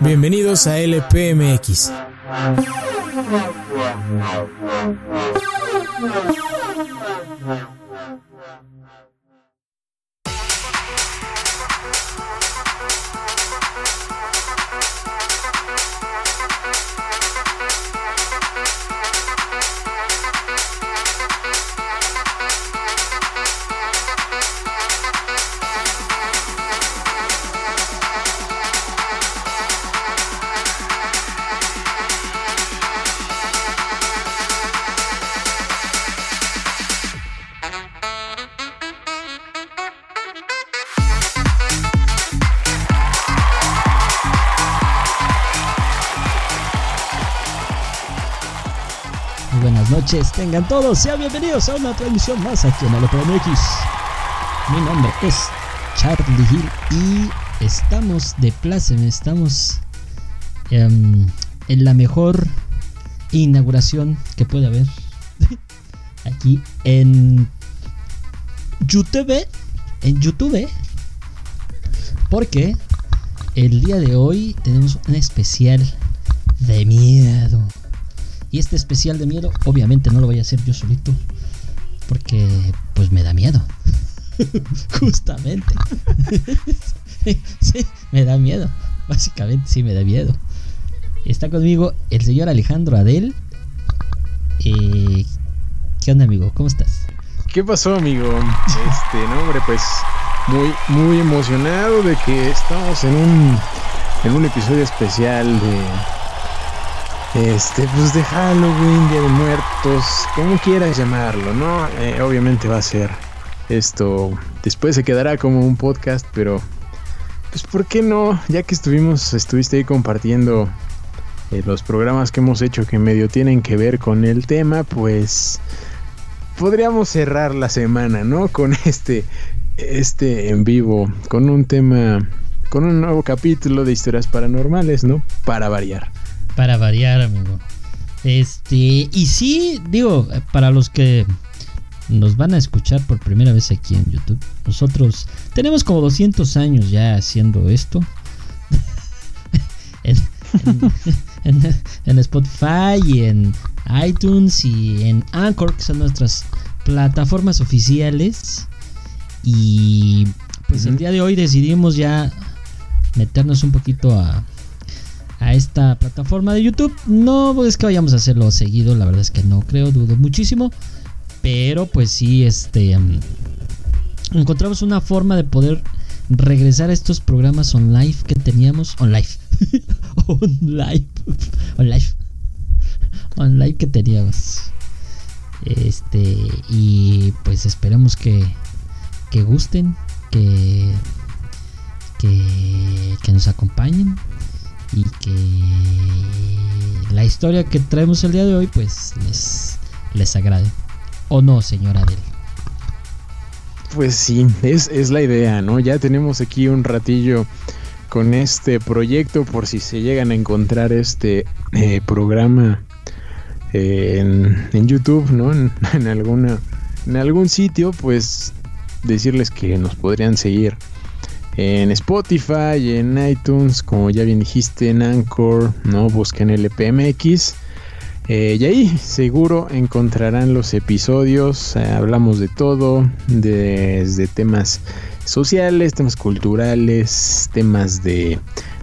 Bienvenidos a LPMX. Tengan todos, sean bienvenidos a una transmisión más aquí en LPMX. Mi nombre es Charlie Hill y estamos de pláceme, estamos em, en la mejor inauguración que puede haber aquí en YouTube, en YouTube, porque el día de hoy tenemos un especial de miedo. Y este especial de miedo, obviamente no lo voy a hacer yo solito. Porque pues me da miedo. Justamente. sí, me da miedo. Básicamente sí me da miedo. Está conmigo el señor Alejandro Adel. Eh, ¿Qué onda amigo? ¿Cómo estás? ¿Qué pasó amigo? Este, no hombre, pues muy, muy emocionado de que estamos en un, en un episodio especial de este, pues de Halloween, Día de Muertos, como quieras llamarlo, ¿no? Eh, obviamente va a ser esto, después se quedará como un podcast, pero pues ¿por qué no? Ya que estuvimos, estuviste ahí compartiendo eh, los programas que hemos hecho que medio tienen que ver con el tema, pues podríamos cerrar la semana, ¿no? Con este, este en vivo, con un tema, con un nuevo capítulo de historias paranormales, ¿no? Para variar. Para variar, amigo. Este, y sí, digo, para los que nos van a escuchar por primera vez aquí en YouTube, nosotros tenemos como 200 años ya haciendo esto. en, Spotify y en iTunes y en Anchor, que son nuestras plataformas oficiales. Y pues el día de hoy decidimos ya meternos un poquito a, a esta plataforma de YouTube. No es que vayamos a hacerlo seguido, la verdad es que no creo, dudo muchísimo. Pero pues sí, este... Mm, encontramos una forma de poder regresar a estos programas on live que teníamos. On live. on live. On live. On live que teníamos. Este. Y pues esperamos que. Que gusten. Que, que nos acompañen y que la historia que traemos el día de hoy pues les, les agrade. ¿O no, señora Adel? Pues sí, es, es la idea, ¿no? Ya tenemos aquí un ratillo con este proyecto por si se llegan a encontrar este eh, programa eh, en, en, YouTube, ¿no? En, en, alguna, en algún sitio, pues decirles que nos podrían seguir en Spotify, en iTunes, como ya bien dijiste, en Anchor, ¿no? Busquen LPMX. Eh, y ahí seguro encontrarán los episodios. Eh, hablamos de todo, desde temas sociales, temas culturales, temas de,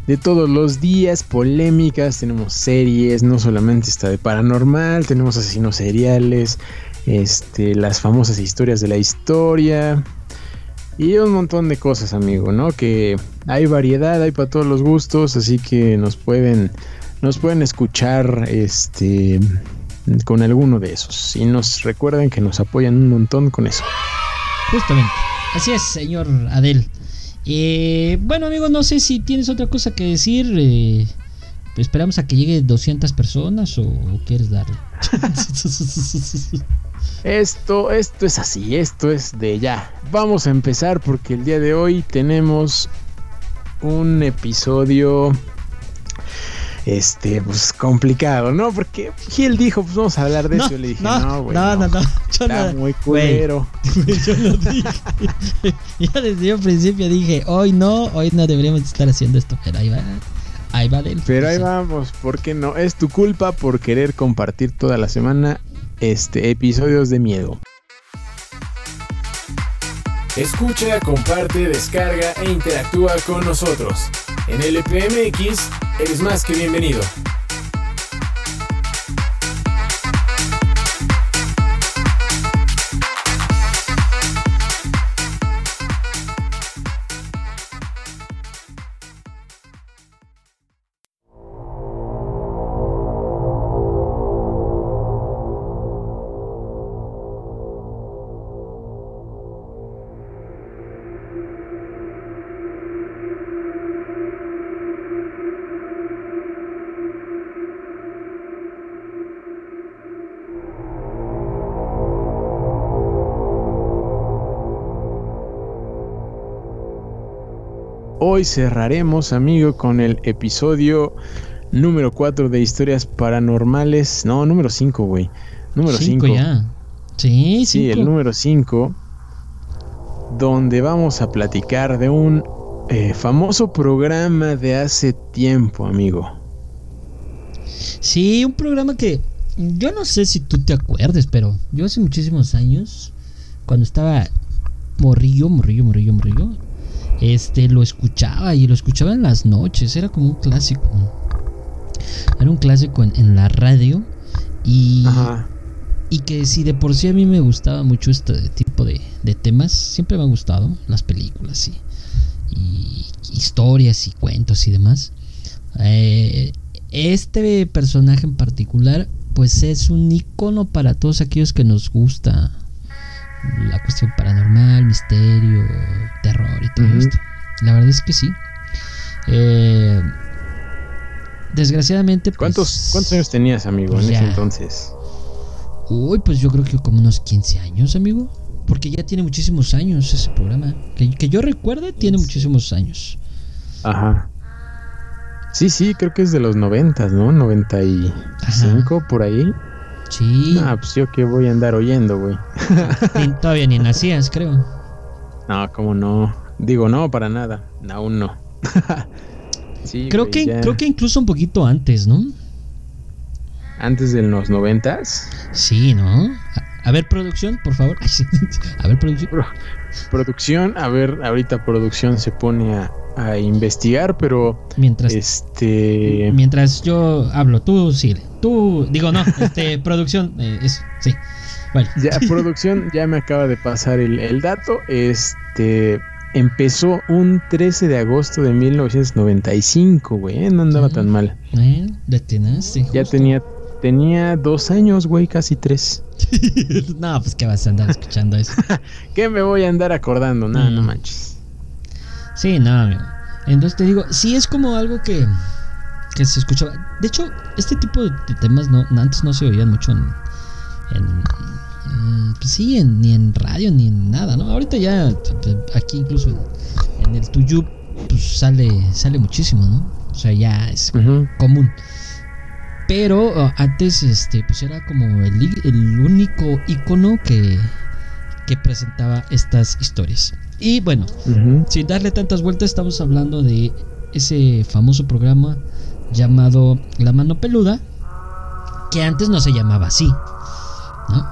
de todos los días, polémicas. Tenemos series, no solamente está de paranormal, tenemos asesinos seriales, este, las famosas historias de la historia. Y un montón de cosas, amigo, ¿no? Que hay variedad, hay para todos los gustos, así que nos pueden nos pueden escuchar este con alguno de esos y nos recuerden que nos apoyan un montón con eso. Justamente. Así es, señor Adel. Eh, bueno, amigo, no sé si tienes otra cosa que decir. Eh, esperamos a que llegue 200 personas o quieres darle. Esto, esto es así, esto es de ya. Vamos a empezar porque el día de hoy tenemos un episodio este, pues complicado, ¿no? Porque Gil dijo, pues vamos a hablar de No, eso. Y le dije, no, güey. no, no, no, yo Está muy culero. yo no dije. ya desde un principio dije, hoy no, hoy no deberíamos estar haciendo esto, pero ahí va. Ahí va del Pero ahí vamos, ¿por qué no? Es tu culpa por querer compartir toda la semana este episodios de miedo. Escucha, comparte, descarga e interactúa con nosotros. En LPMX eres más que bienvenido. Hoy cerraremos, amigo, con el episodio número 4 de historias paranormales. No, número 5, güey. Número 5. Cinco ya. Sí, Sí, cinco. el número 5. Donde vamos a platicar de un eh, famoso programa de hace tiempo, amigo. Sí, un programa que yo no sé si tú te acuerdes, pero yo hace muchísimos años, cuando estaba morrillo, morrillo, morrillo, morrillo, este lo escuchaba y lo escuchaba en las noches, era como un clásico. Era un clásico en, en la radio y, Ajá. y que si de por sí a mí me gustaba mucho este tipo de, de temas, siempre me han gustado las películas y, y historias y cuentos y demás. Eh, este personaje en particular, pues es un icono para todos aquellos que nos gusta la cuestión paranormal, misterio, terror y todo Ujú. esto. La verdad es que sí. Eh, desgraciadamente, pues, ¿Cuántos, ¿Cuántos años tenías, amigo, en Ya. ese entonces? Uy, pues yo creo que como unos 15 años, amigo. Porque ya tiene muchísimos años ese programa. Que, que yo recuerde, tiene muchísimos años. Ajá. Sí, sí, creo que es de los 90, ¿no? 95 por ahí. Sí, Ah, pues yo que voy a andar oyendo, güey. todavía ni nacías, creo. No, cómo no. Digo, no, para nada. Aún no. sí, Creo güey, que, ya creo que incluso un poquito antes, ¿no? Antes de los noventas. Sí, ¿no? A, a ver, producción, por favor. A ver, producción. Pro- producción, a ver, ahorita producción se pone a, a investigar, pero Mientras, este... mientras yo hablo, tú sigue. Tú, digo, no, este, producción, eh, eso, sí. Bueno, Ya, producción ya me acaba de pasar el, el dato. Este empezó un 13 de agosto de 1995, güey. ¿eh? No andaba tan mal. eh. Ya tenía, tenía dos años, güey, casi tres. no, pues que vas a andar escuchando eso. ¿Qué me voy a andar acordando? No, no Mm. manches. Sí, no, amigo. Entonces te digo, sí es como algo que, que se escuchaba. De hecho, este tipo de, temas no, antes no se oían mucho en. en mm, pues sí, en- ni en radio ni en nada, ¿no? Ahorita ya aquí incluso en, en el Tuyub pues sale, sale muchísimo, ¿no? O sea, ya es común. Pero uh, antes este pues era como el, el único icono que, que presentaba estas historias. Y bueno, sin darle tantas vueltas, estamos hablando de ese famoso programa llamado La Mano Peluda, que antes no se llamaba así, ¿no?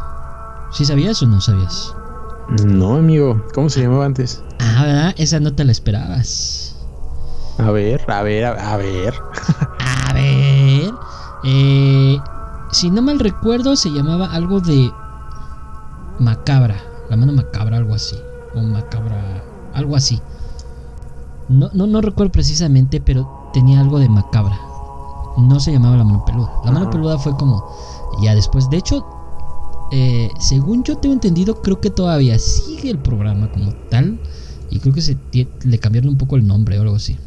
¿Sí sabías o no sabías? No, amigo. ¿Cómo se llamaba antes? Ah, ¿verdad? Esa no te la esperabas. A ver, a ver, a, a ver. A ver. eh, si no mal recuerdo, se llamaba algo de macabra. La mano macabra, algo así. O macabra, algo así. No, no, no recuerdo precisamente, pero tenía algo de macabra. No se llamaba la mano peluda. La mano peluda fue como ya después. De hecho, eh, según yo tengo entendido, creo que todavía sigue el programa como tal. Y creo que se le cambiaron un poco el nombre o algo así.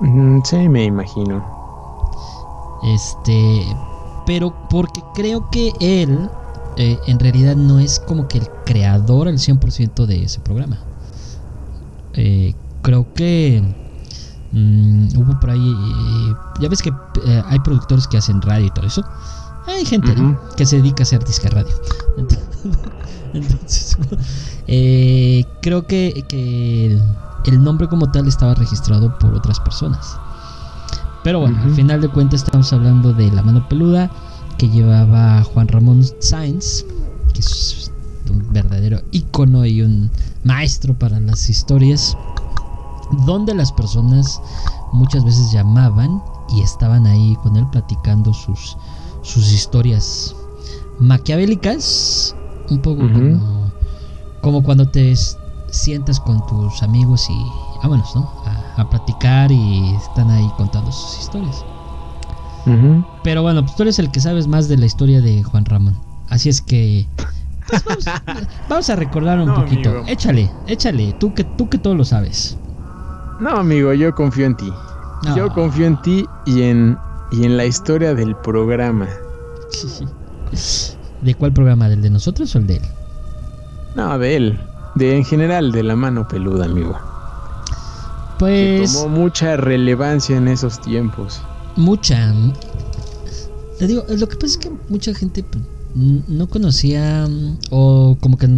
Mm, sí, me imagino. Este, pero porque creo que él eh, en realidad no es como que el creador al 100% de ese programa. Eh, creo que Mm, hubo por ahí, eh, ya ves que hay productores que hacen radio y todo eso. Hay gente que se dedica a hacer disque radio. Entonces, creo que, que el, el nombre como tal estaba registrado por otras personas. Pero bueno, al final de cuentas estamos hablando de La Mano Peluda que llevaba Juan Ramón Sáenz, que es un verdadero ícono y un maestro para las historias, donde las personas muchas veces llamaban y estaban ahí con él platicando sus, sus historias maquiavélicas, un poco como, como cuando te sientas con tus amigos y vámonos, ¿no? A, a platicar y están ahí contando sus historias. Pero bueno, pues tú eres el que sabes más de la historia de Juan Ramón. Así es que pues vamos, vamos a recordar un No, poquito. amigo. Échale, échale, tú que tú que todo lo sabes. No, amigo, yo confío en ti. Yo confío en ti y en, y en la historia del programa. ¿De cuál programa? ¿Del de nosotros o el de él? No, de él. De en general, de la mano peluda, amigo. Que Pues tomó mucha relevancia en esos tiempos. Mucha. Te digo, lo que pasa es que mucha gente pues, no conocía o como que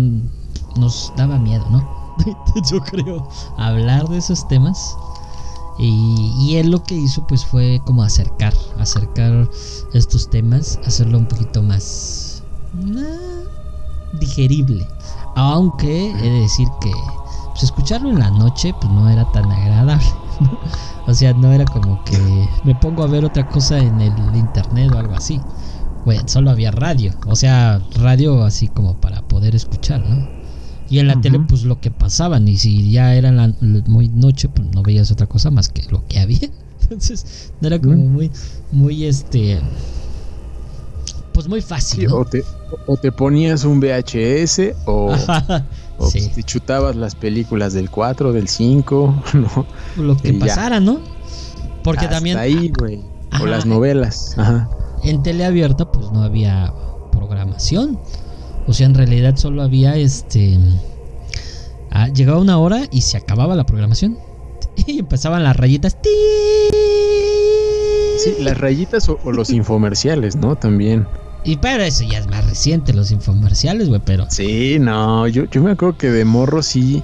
nos daba miedo, ¿no? Yo creo hablar de esos temas. Y, y él lo que hizo pues fue como acercar, acercar estos temas, hacerlo un poquito más ah, digerible. Aunque he de decir que pues, escucharlo en la noche pues no era tan agradable. O sea, no era como que me pongo a ver otra cosa en el internet o algo así. Bueno, solo había radio. O sea, radio así como para poder escuchar, ¿no? Y en la tele, pues lo que pasaban. Y si ya era la, muy noche, pues no veías otra cosa más que lo que había. Entonces, no era como muy, muy este. Pues muy fácil. Sí, ¿no? o, te, o te ponías un VHS o, Ajá, o sí, te chutabas las películas del 4, del 5, ¿no? lo que y ya. pasara, ¿no? Porque Hasta también ahí, güey. O las novelas. Ajá. en tele abierta pues no había programación. O sea, en realidad solo había este ah, llegaba una hora y se acababa la programación. Y empezaban las rayitas. Sí, las rayitas o, o los infomerciales, ¿no? También. Y pero eso ya es más reciente, los infomerciales, güey, pero Sí, no, yo, yo me acuerdo que de morro sí.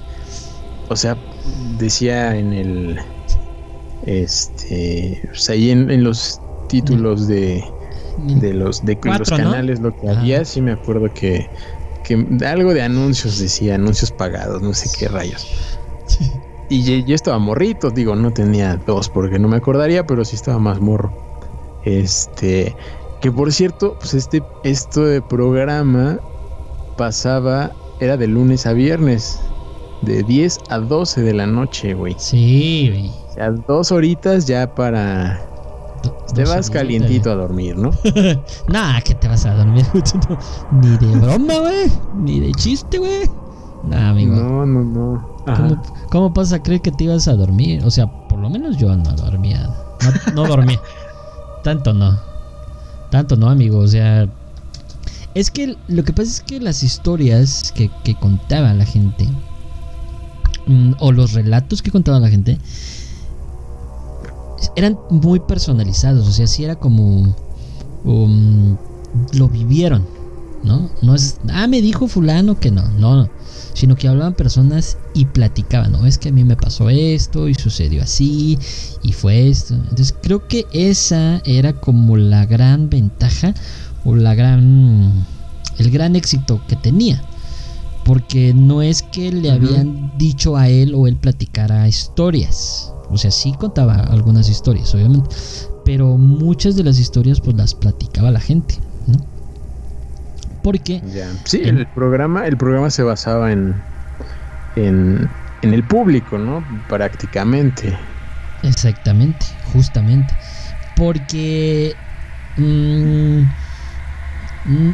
O sea, decía en el. Este. Pues ahí en, en los títulos de, de los de los canales lo que había, sí me acuerdo que, que algo de anuncios decía, anuncios pagados, no sé qué rayos. Y yo, yo estaba morrito, digo, no tenía dos porque no me acordaría, pero sí estaba más morro. Este, que por cierto, pues este, esto de programa pasaba, era de lunes a viernes, de 10 a 12 de la noche, güey. Sí, güey. O sea, dos horitas ya para... Do- Te vas calientito a dormir, ¿no? Nah, que te vas a dormir. Ni de broma, güey. Ni de chiste, güey. Nah, amigo. No, no, no. ¿Cómo, ¿Cómo vas a creer que te ibas a dormir? O sea, por lo menos yo no dormía. No, no dormía. Tanto no. Tanto no, amigo. O sea, es que lo que pasa es que las historias que, que contaba la gente, mm, o los relatos que contaba la gente, eran muy personalizados. O sea, sí era como. um, lo vivieron, ¿no? No es. Ah, me dijo Fulano que no. No, no sino que hablaban personas y platicaban, ¿no? Es que a mí me pasó esto y sucedió así y fue esto. Entonces creo que esa era como la gran ventaja o la gran el gran éxito que tenía. Porque no es que le habían dicho a él o él platicara historias. O sea, sí contaba algunas historias, obviamente. Pero muchas de las historias pues las platicaba la gente, ¿no? Porque Ya. Sí, En- el programa, el programa se basaba en, en, en el público, ¿no? Prácticamente. Exactamente, justamente. Porque mm, mm,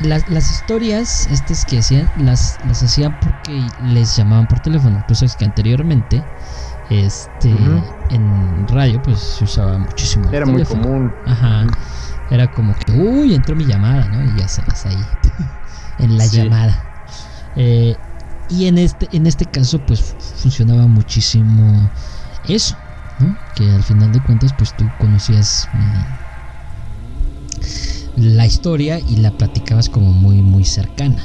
las, las historias estas que hacían, las, las hacían porque les llamaban por teléfono. Tú sabes que anteriormente este en radio pues se usaba muchísimo. el Era muy común. Ajá. Era como que, uy, entró mi llamada, ¿no? Y ya sabes ahí, en la Sí. llamada. Eh, y en este, en este caso, pues funcionaba muchísimo eso. ¿no? Que al final de cuentas, pues tú conocías mm, la historia y la platicabas como muy, muy cercana.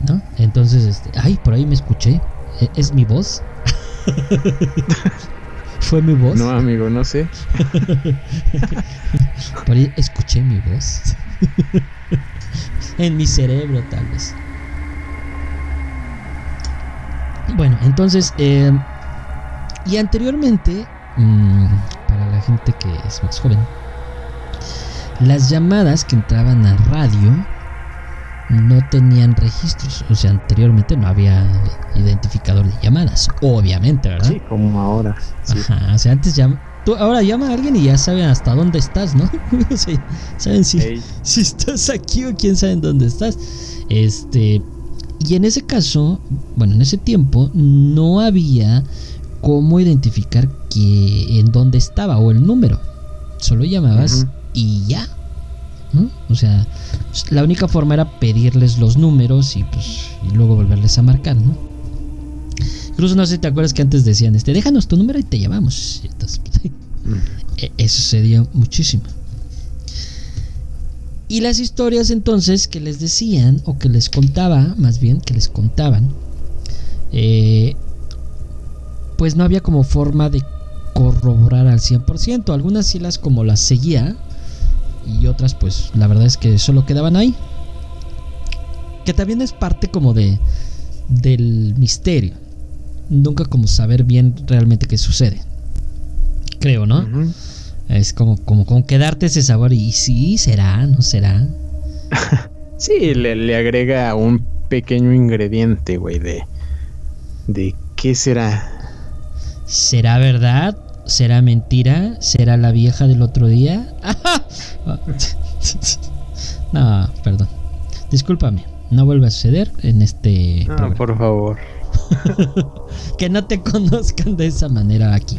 ¿No? Entonces, este, ay, por ahí me escuché. ¿E-, ¿Es mi voz? ¿Fue mi voz? No, amigo, no sé. por ahí escuché mi voz. en mi cerebro, tal vez. Bueno, entonces, eh, y anteriormente, mmm, para la gente que es más joven, las llamadas que entraban a radio no tenían registros. O sea, anteriormente no había identificador de llamadas, obviamente, ¿verdad? Sí, como ahora. Sí. Ajá, o sea, antes ya Tú ahora llama a alguien y ya saben hasta dónde estás, ¿no? o sea, saben si, hey. si estás aquí o quién sabe dónde estás. Este, y en ese caso, bueno, en ese tiempo no había cómo identificar que en dónde estaba o el número. Solo llamabas uh -huh. y ya. ¿No? O sea, la única forma era pedirles los números y pues y luego volverles a marcar, ¿no? Incluso no sé si te acuerdas que antes decían, este, déjanos tu número y te llamamos. Entonces, mm. eso se dio muchísimo. Y las historias entonces que les decían, o que les contaba, más bien, que les contaban, eh, pues no había como forma de corroborar al 100%. Algunas sí las como las seguía, y otras pues la verdad es que solo quedaban ahí. Que también es parte como de del misterio nunca como saber bien realmente qué sucede. Creo, ¿no? Uh -huh. Es como, como, como quedarte ese sabor y sí, será, no será. sí, le, le, agrega un pequeño ingrediente, güey, de, de qué será. ¿Será verdad? ¿Será mentira? ¿Será la vieja del otro día? no, perdón. Discúlpame. No vuelve a suceder en este. No, programa. por favor. que no te conozcan de esa manera aquí.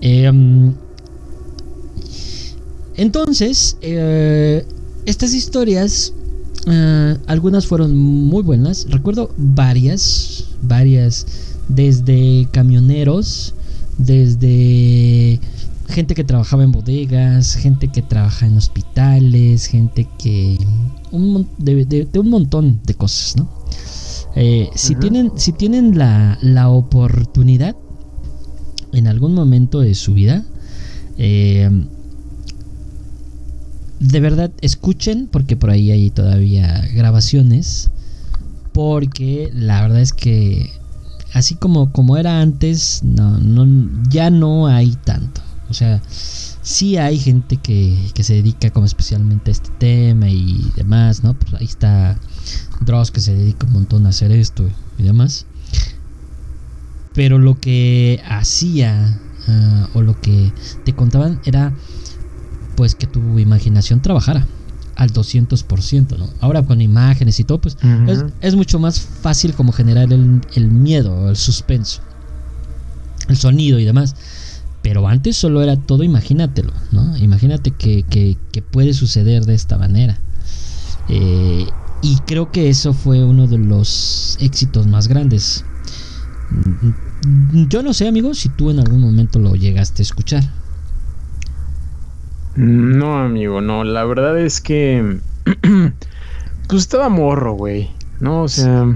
Eh, entonces, eh, estas historias, eh, algunas fueron muy buenas. Recuerdo varias, varias, desde camioneros, desde gente que trabajaba en bodegas, gente que trabaja en hospitales, gente que... Un, de, de, de un montón de cosas, ¿no? Eh, si, tienen, si tienen la, la, oportunidad en algún momento de su vida, eh, de verdad escuchen, porque por ahí hay todavía grabaciones, porque la verdad es que así como, como era antes, no, no, ya no hay tanto. O sea, sí hay gente que, que se dedica como especialmente a este tema y demás, ¿no? Pues ahí está Dross que se dedica un montón a hacer esto y demás. Pero lo que hacía uh, o lo que te contaban era pues que tu imaginación trabajara al 200%, ¿no? Ahora con imágenes y todo, pues uh -huh. es, es, mucho más fácil como generar el, el miedo, el suspenso, el sonido y demás. Pero antes solo era todo, imagínatelo, ¿no? Imagínate que, que, que puede suceder de esta manera. Eh, y creo que eso fue uno de los éxitos más grandes. Yo no sé, amigo, si tú en algún momento lo llegaste a escuchar. No, amigo, no. La verdad es que. pues estaba morro, güey. No, o sea.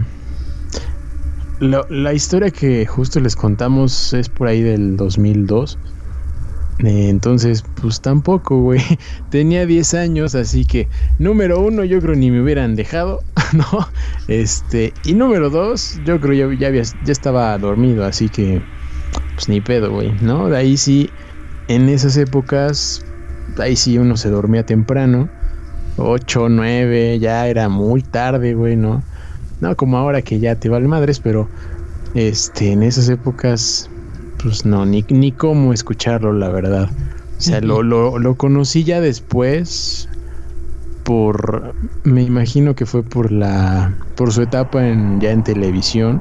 La, la, historia que justo les contamos es por ahí del 2002. Eh, entonces, pues tampoco, güey. Tenía 10 años, así que número uno, yo creo ni me hubieran dejado, ¿no? Este, y número dos, yo creo ya, ya, había, ya estaba dormido, así que, pues ni pedo, güey, ¿no? De ahí sí, en esas épocas, ahí sí uno se dormía temprano, 8, 9, ya era muy tarde, güey, ¿no? No como ahora que ya te vale madres, pero este, en esas épocas pues no, ni, ni cómo escucharlo, la verdad. O sea, lo, lo, lo, conocí ya después por, me imagino que fue por la, por su etapa en, ya en televisión,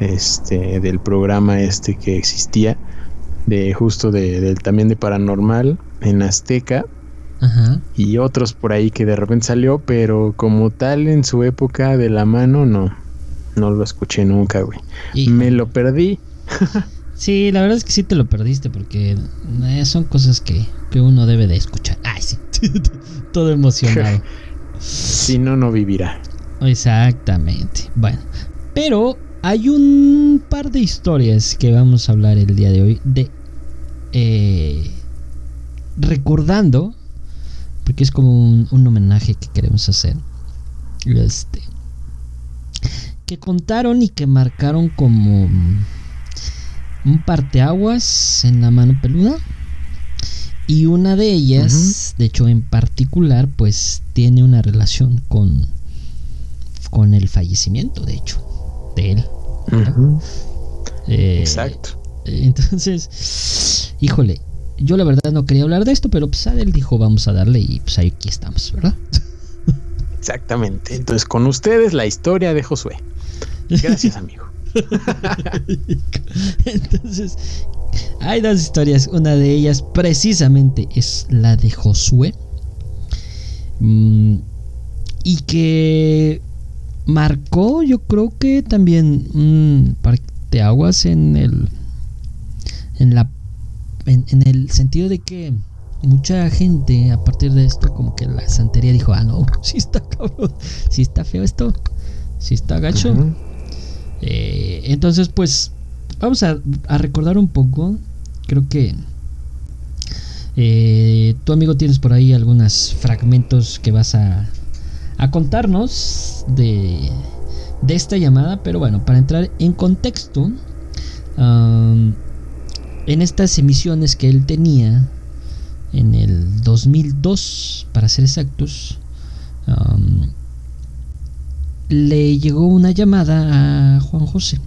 este, del programa este que existía, de justo de, de también de paranormal en Azteca. Ajá. Y otros por ahí que de repente salió, pero como tal en su época de la mano, no, no lo escuché nunca, güey. Me lo perdí. Sí, la verdad es que sí te lo perdiste porque eh, son cosas que, que uno debe de escuchar. Ay, sí. Todo emocionado. si no, no vivirá. Exactamente. Bueno, pero hay un par de historias que vamos a hablar el día de hoy de eh, recordando, porque es como un, un, homenaje que queremos hacer. Este, que contaron y que marcaron como un parteaguas en la mano peluda. Y una de ellas, de hecho en particular, pues tiene una relación con, con el fallecimiento, de hecho, de él. eh, Exacto. Entonces, híjole, yo la verdad no quería hablar de esto, pero pues él dijo vamos a darle y pues ahí aquí estamos, ¿verdad? Exactamente. Entonces, con ustedes la historia de Josué. Gracias, amigo. Entonces, hay dos historias. Una de ellas precisamente es la de Josué. Mm, y que marcó, yo creo que también un parteaguas en el. En la. En, en el sentido de que mucha gente a partir de esto como que la santería dijo, ah no, si está cabrón, si está feo esto, si está gacho. Eh, entonces, pues, vamos a, recordar un poco. Creo que eh, tu amigo tienes por ahí algunos fragmentos que vas a, a contarnos de, de, esta llamada. Pero bueno, para entrar en contexto, en estas emisiones que él tenía en el 2002, para ser exactos, le llegó una llamada a Juan José.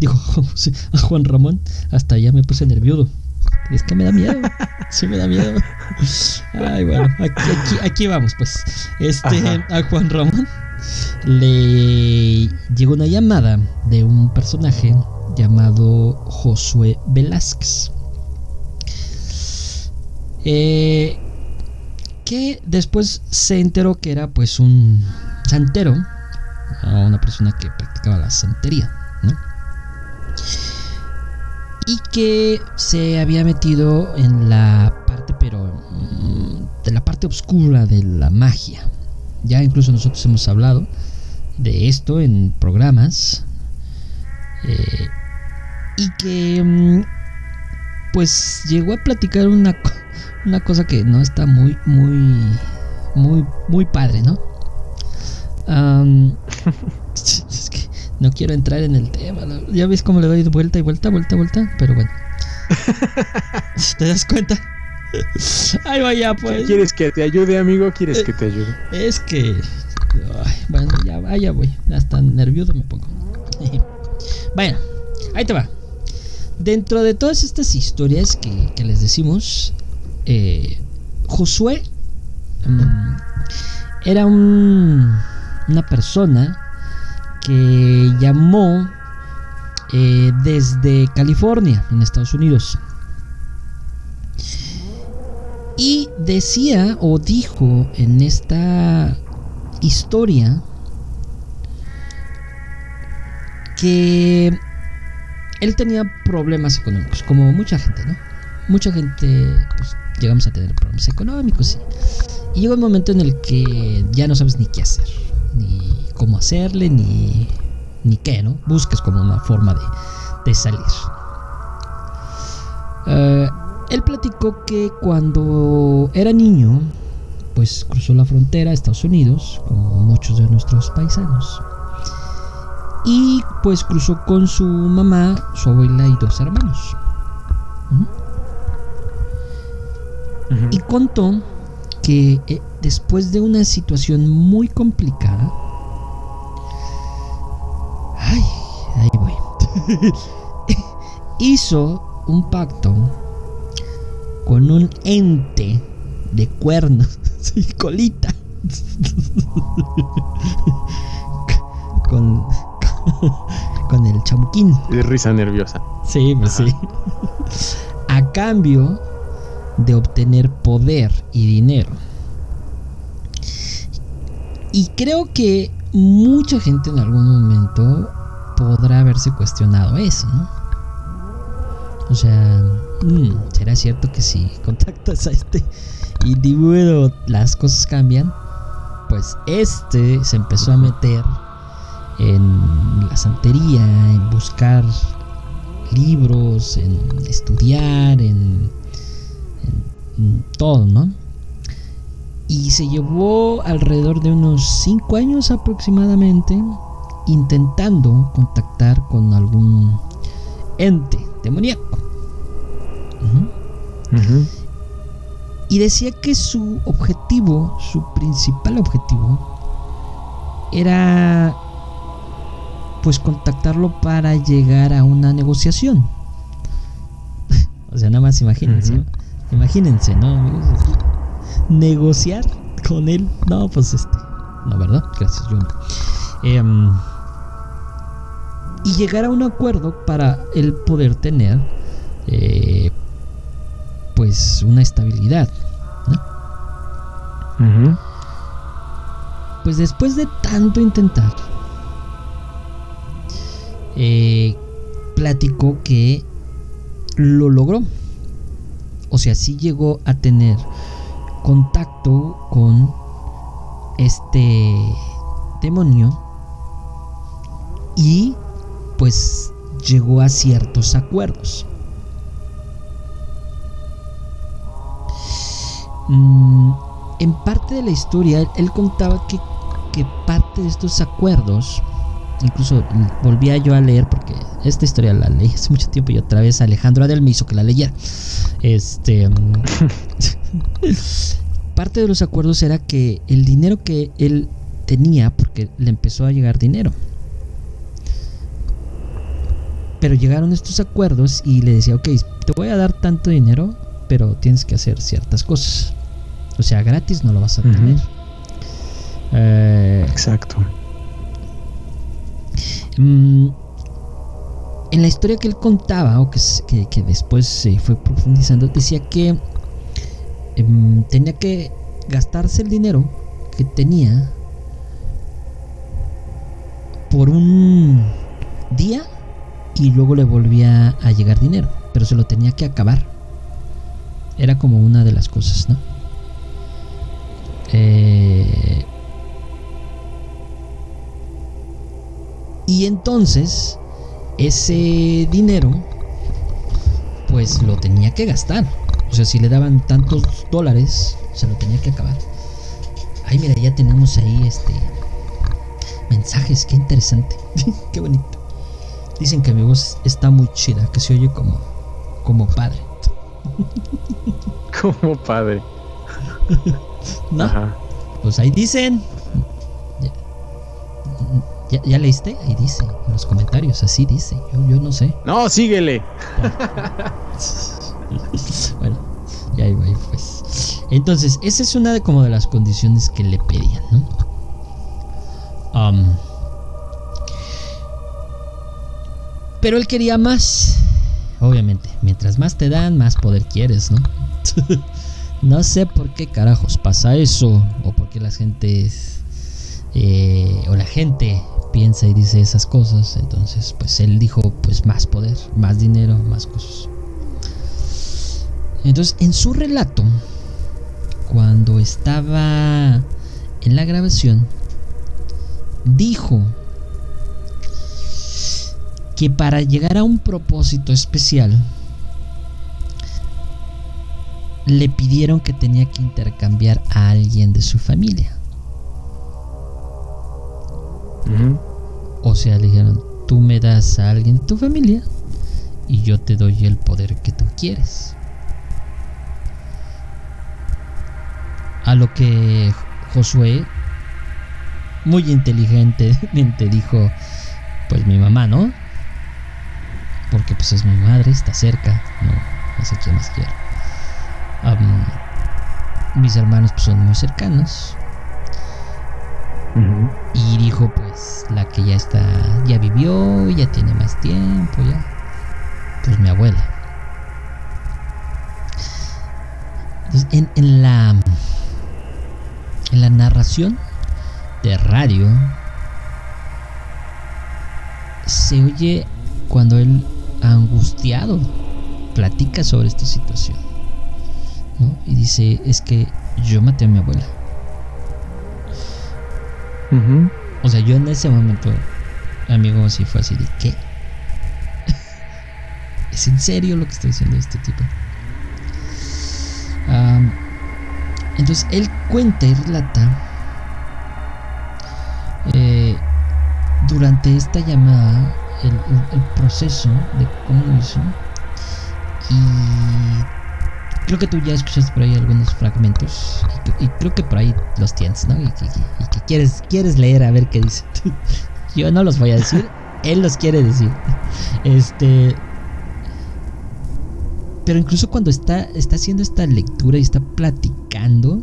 José, a Juan Ramón. Hasta ya me puse nervioso. Es que me da miedo. Sí me da miedo. Ay, bueno, aquí, aquí, vamos, pues. Este, a Juan Ramón le llegó una llamada de un personaje llamado Josué Velázquez. Eh, que después se enteró que era pues un santero una persona que practicaba la santería, ¿no? Y que se había metido en la parte, pero mm, de la parte oscura de la magia. Ya incluso nosotros hemos hablado de esto en programas. Eh, y que mm, pues llegó a platicar una, una cosa que no está muy, muy, muy, muy padre, ¿no? es que no quiero entrar en el tema. Ya ves cómo le doy vuelta y vuelta, vuelta, vuelta. Pero bueno. ¿Te das cuenta? Ahí vaya, pues. ¿Quieres que te ayude, amigo? ¿Quieres que te ayude? Es que. bueno, ya vaya, voy. Hasta nervioso me pongo. bueno, ahí te va. Dentro de todas estas historias que, les decimos, eh, Josué mm, era un una persona que llamó eh, desde California, en Estados Unidos. Y decía o dijo en esta historia que él tenía problemas económicos, como mucha gente, ¿no? Mucha gente, pues, llegamos a tener problemas económicos. Y llega un momento en el que ya no sabes ni qué hacer ni cómo hacerle, ni, ni qué, ¿no? Busques como una forma de, de salir. Eh, él platicó que cuando era niño, pues cruzó la frontera a Estados Unidos, como muchos de nuestros paisanos. Y pues cruzó con su mamá, su abuela y dos hermanos. Y contó que eh, después de una situación muy complicada, ay, ahí voy, hizo un pacto con un ente de cuernos y colita. con, con el chamuquín. De risa nerviosa. Sí, pues sí. A cambio de obtener poder y dinero. Y creo que mucha gente en algún momento podrá haberse cuestionado eso, ¿no? O sea, mm, ¿será cierto que si contactas a este individuo las cosas cambian? Pues este se empezó a meter en la santería, en buscar libros, en estudiar, en, en todo, ¿no? Y se llevó alrededor de unos 5 años aproximadamente intentando contactar con algún ente demoníaco. Y decía que su objetivo, su principal objetivo, era pues contactarlo para llegar a una negociación. o sea, nada más imagínense. Imagínense, ¿no, amigos? Negociar con él. No, pues este. No, ¿verdad? Gracias, John. Em, y llegar a un acuerdo para el poder tener eh, pues una estabilidad. Pues después de tanto intentar, eh, platicó que lo logró. O sea, sí llegó a tener contacto con este demonio y pues llegó a ciertos acuerdos. Mm, en parte de la historia, él contaba que, que parte de estos acuerdos, incluso volvía yo a leer porque esta historia la leí hace mucho tiempo y otra vez Alejandro Adel me hizo que la leyera. Este. Mm, parte de los acuerdos era que el dinero que él tenía, porque le empezó a llegar dinero, pero llegaron estos acuerdos y le decía, ok, te voy a dar tanto dinero, pero tienes que hacer ciertas cosas. O sea, gratis no lo vas a tener. Eh, Exacto. Mm, en la historia que él contaba, o que, que, después se fue profundizando, decía que em, tenía que gastarse el dinero que tenía por un día y luego le volvía a llegar dinero, pero se lo tenía que acabar. Era como una de las cosas, ¿no? Y entonces, ese dinero, pues lo tenía que gastar. O sea, si le daban tantos dólares, se lo tenía que acabar. Ay, mira, ya tenemos ahí este mensajes, qué interesante, qué bonito. Dicen que mi voz está muy chida, que se oye como, como padre. como padre. ¿No? Pues ahí dicen. ¿Ya, leíste? Ahí dice, en los comentarios, así dice. Yo, yo no sé. No, síguele. bueno, ya iba ahí pues. Entonces, esa es una de como de las condiciones que le pedían, ¿no? Um, Pero él quería más. Obviamente, mientras más te dan, más poder quieres, ¿no? no sé por qué carajos pasa eso. O porque la gente eh, o la gente piensa y dice esas cosas. Entonces, pues él dijo, pues más poder, más dinero, más cosas. Entonces, en su relato, cuando estaba en la grabación, dijo que para llegar a un propósito especial le pidieron que tenía que intercambiar a alguien de su familia. O sea, le dijeron, tú me das a alguien de tu familia y yo te doy el poder que tú quieres. A lo que Josué, muy inteligentemente, dijo, pues mi mamá, ¿no? porque pues es mi madre, está cerca, no, no sé quién más quiero. mis hermanos pues son muy cercanos. Y dijo pues la que ya está, ya vivió, ya tiene más tiempo, ya. Pues mi abuela. Entonces, en, en la en la narración de radio se oye cuando él angustiado platica sobre esta situación. Y dice, es que yo maté a mi abuela. O sea, yo en ese momento, amigo, sí fue así de, ¿qué? ¿Es en serio lo que está diciendo este tipo? entonces él cuenta y relata eh, durante esta llamada el, proceso de cómo lo hizo y creo que tú ya escuchaste por ahí algunos fragmentos y, creo que por ahí los tienes, ¿no? Y, que quieres, quieres leer a ver qué dice. Yo no los voy a decir, él los quiere decir. Este, pero incluso cuando está, está haciendo esta lectura y está platicando,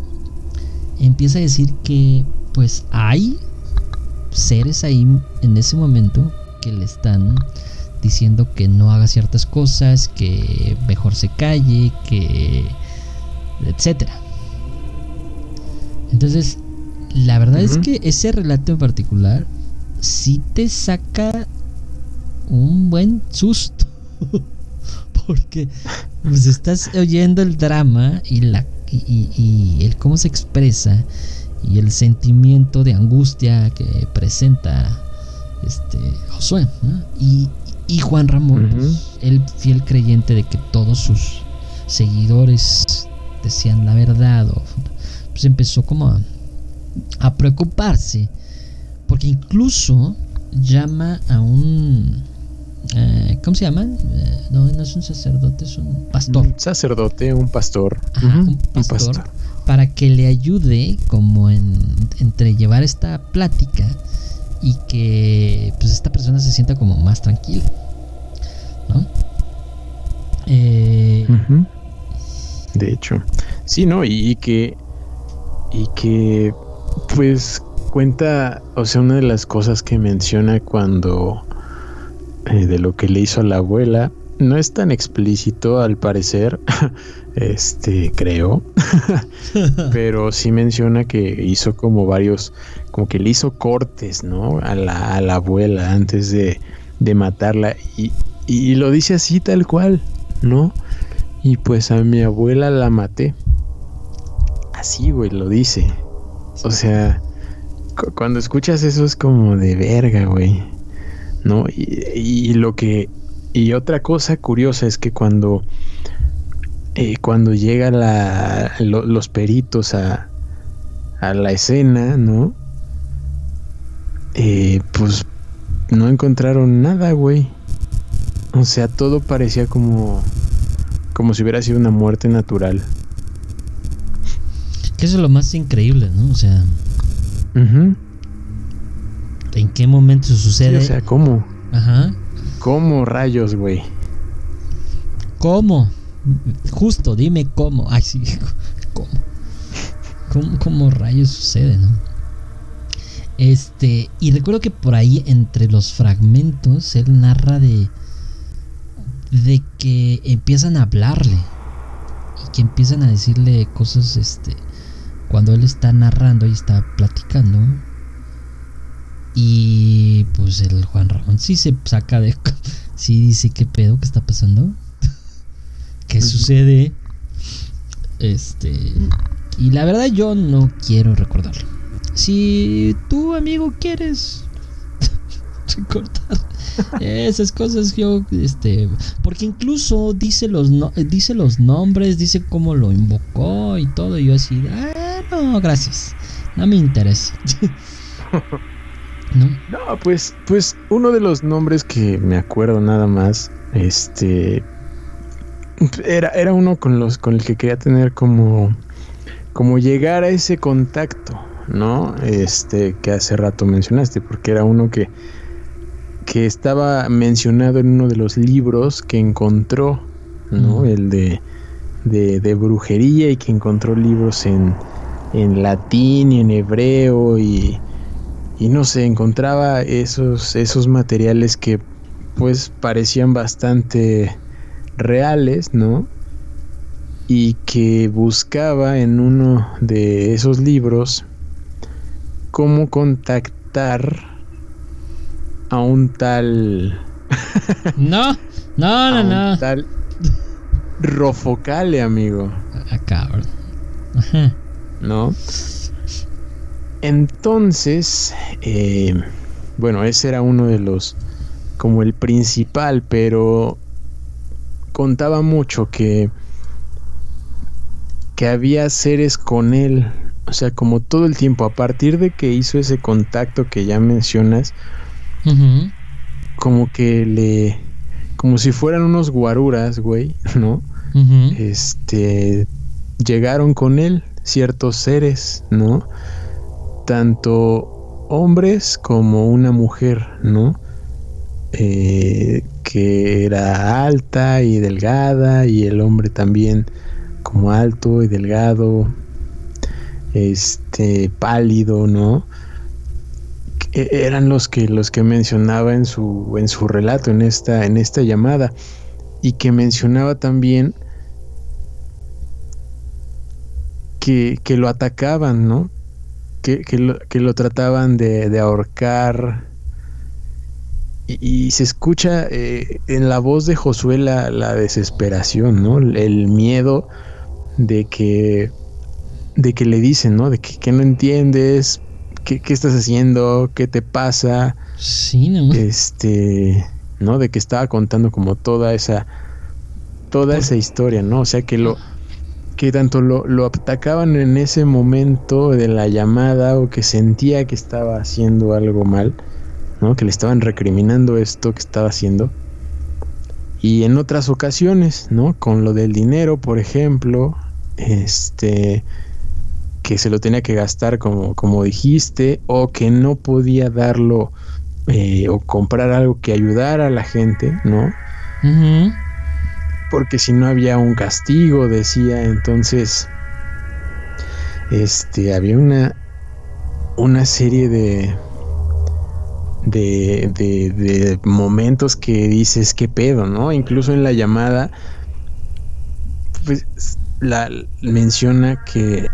empieza a decir que pues hay seres ahí en ese momento que le están diciendo que no haga ciertas cosas, que mejor se calle, que etcétera. Entonces, la verdad es que ese relato en particular sí te saca un buen susto. Porque pues estás oyendo el drama y la y, el cómo se expresa y el sentimiento de angustia que presenta este Josué y, Juan Ramón el fiel creyente de que todos sus seguidores decían la verdad pues empezó como a, a preocuparse porque incluso llama a un eh, ¿Cómo se llama? Eh, no, no es un sacerdote, es un pastor. Un sacerdote, un pastor. un, pastor Para que le ayude como en entre llevar esta plática y que pues esta persona se sienta como más tranquila. ¿No? Eh, de hecho. Sí, ¿no? Y, que. Y que. Pues cuenta. O sea, una de las cosas que menciona cuando eh, de lo que le hizo a la abuela. No es tan explícito al parecer, este creo, pero sí menciona que hizo como varios, como que le hizo cortes, ¿no? A la, a la abuela antes de, de matarla y, y lo dice así tal cual, ¿no? Y pues a mi abuela la maté. Así, güey, lo dice. O sea, cuando escuchas eso es como de verga, güey. ¿no? Y, lo que... Y otra cosa curiosa es que cuando... Eh, cuando llegan los peritos a, a la escena, ¿no? Eh, pues no encontraron nada, güey. O sea, todo parecía como como si hubiera sido una muerte natural. Que eso es lo más increíble, ¿no? O sea, ¿En qué momento sucede? o sea, ¿cómo? Ajá. ¿Cómo rayos, güey? ¿Cómo? Justo, dime cómo. Ay, sí, ¿cómo? ¿Cómo, cómo rayos sucede, no? Este, y recuerdo que por ahí entre los fragmentos él narra de de que empiezan a hablarle y que empiezan a decirle cosas este cuando él está narrando y está platicando y pues el Juan Ramón sí se saca de... Sí dice, ¿qué pedo? ¿Qué está pasando? ¿Qué sucede? Este... Y la verdad yo no quiero recordarlo. Si tú, amigo, quieres recordar esas cosas, yo, este... Porque incluso dice los, dice los nombres, dice cómo lo invocó y todo. Y yo así, ah, no, gracias. No me interesa. ¿no? pues, pues uno de los nombres que me acuerdo nada más, este, era, era uno con los con el que quería tener como, como llegar a ese contacto, ¿no? Este, que hace rato mencionaste, porque era uno que, que estaba mencionado en uno de los libros que encontró, ¿no? El de, de, de, brujería y que encontró libros en, en latín y en hebreo y y no sé, encontraba esos, esos materiales que pues parecían bastante reales, ¿no? Y que buscaba en uno de esos libros cómo contactar a un tal... no, no, no, no. Tal, Rofocale, amigo. Ah, cabrón. ¿No? Entonces, eh, bueno, ese era uno de los, como el principal, pero contaba mucho que, que había seres con él, o sea, como todo el tiempo, a partir de que hizo ese contacto que ya mencionas, como que le, como si fueran unos guaruras, güey, ¿no? Este, llegaron con él ciertos seres, ¿no? Tanto hombres como una mujer, ¿no? Eh, que era alta y delgada y el hombre también como alto y delgado, este pálido, ¿no? E, eran los que los que mencionaba en su en su relato en esta en esta llamada y que mencionaba también que, que lo atacaban, ¿no? Que, que, lo, que lo, trataban de, de ahorcar. Y, y, se escucha eh, en la voz de Josué la, la, desesperación, ¿no? El miedo de que, de que le dicen, ¿no? De que, que no entiendes, ¿Qué, ¿qué, estás haciendo? ¿Qué te pasa? Sí, ¿no? Este, ¿no? De que estaba contando como toda esa, toda Por... esa historia, ¿no? O sea que lo, que tanto lo, lo, atacaban en ese momento de la llamada o que sentía que estaba haciendo algo mal, ¿no? Que le estaban recriminando esto que estaba haciendo. Y en otras ocasiones, ¿no? Con lo del dinero, por ejemplo, este que se lo tenía que gastar como, como dijiste, o que no podía darlo eh, o comprar algo que ayudara a la gente, ¿no? Uh -huh porque si no había un castigo, decía, entonces este había una una serie de de, de, de momentos que dices qué pedo, ¿no? Incluso en la llamada pues la menciona que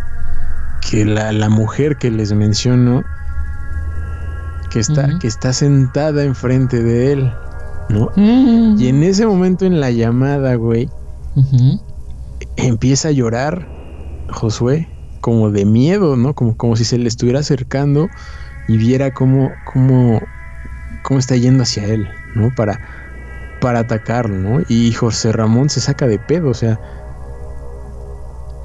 que la, la mujer que les menciono que está uh -huh. que está sentada enfrente de él ¿no? Mm. Y en ese momento en la llamada, güey, Uh -huh. empieza a llorar Josué, como de miedo, ¿no? Como, como si se le estuviera acercando y viera cómo, cómo, cómo está yendo hacia él, ¿no? Para, para atacarlo, ¿no? Y José Ramón se saca de pedo, o sea,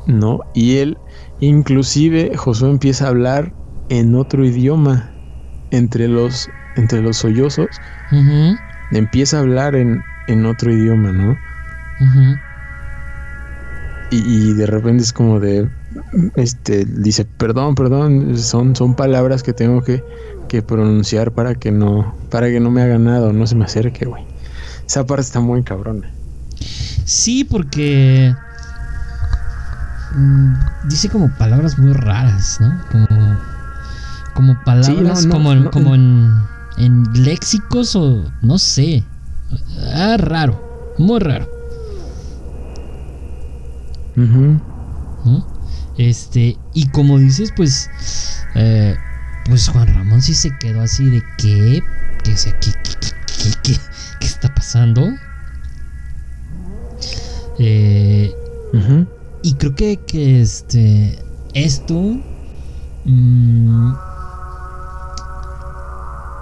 ¿no? Y él, inclusive, Josué empieza a hablar en otro idioma entre los, entre los sollozos. Uh -huh empieza a hablar en, en otro idioma, ¿no? Uh -huh. y, y, de repente es como de, este, dice, perdón, perdón, son, son palabras que tengo que, que pronunciar para que no, para que no me haga nada o no se me acerque, güey. Esa parte está muy cabrona. Sí, porque mmm, dice como palabras muy raras, ¿no? Como, como palabras sí, no, no, como, no, como en en léxicos o no sé. Ah, raro, muy raro. Uh -huh. ¿Mm? Este, y como dices, pues, eh, pues Juan Ramón sí se quedó así de qué, ¿qué, qué, qué, qué, qué está pasando. Eh, uh -huh. Y creo que, que este, esto mmm,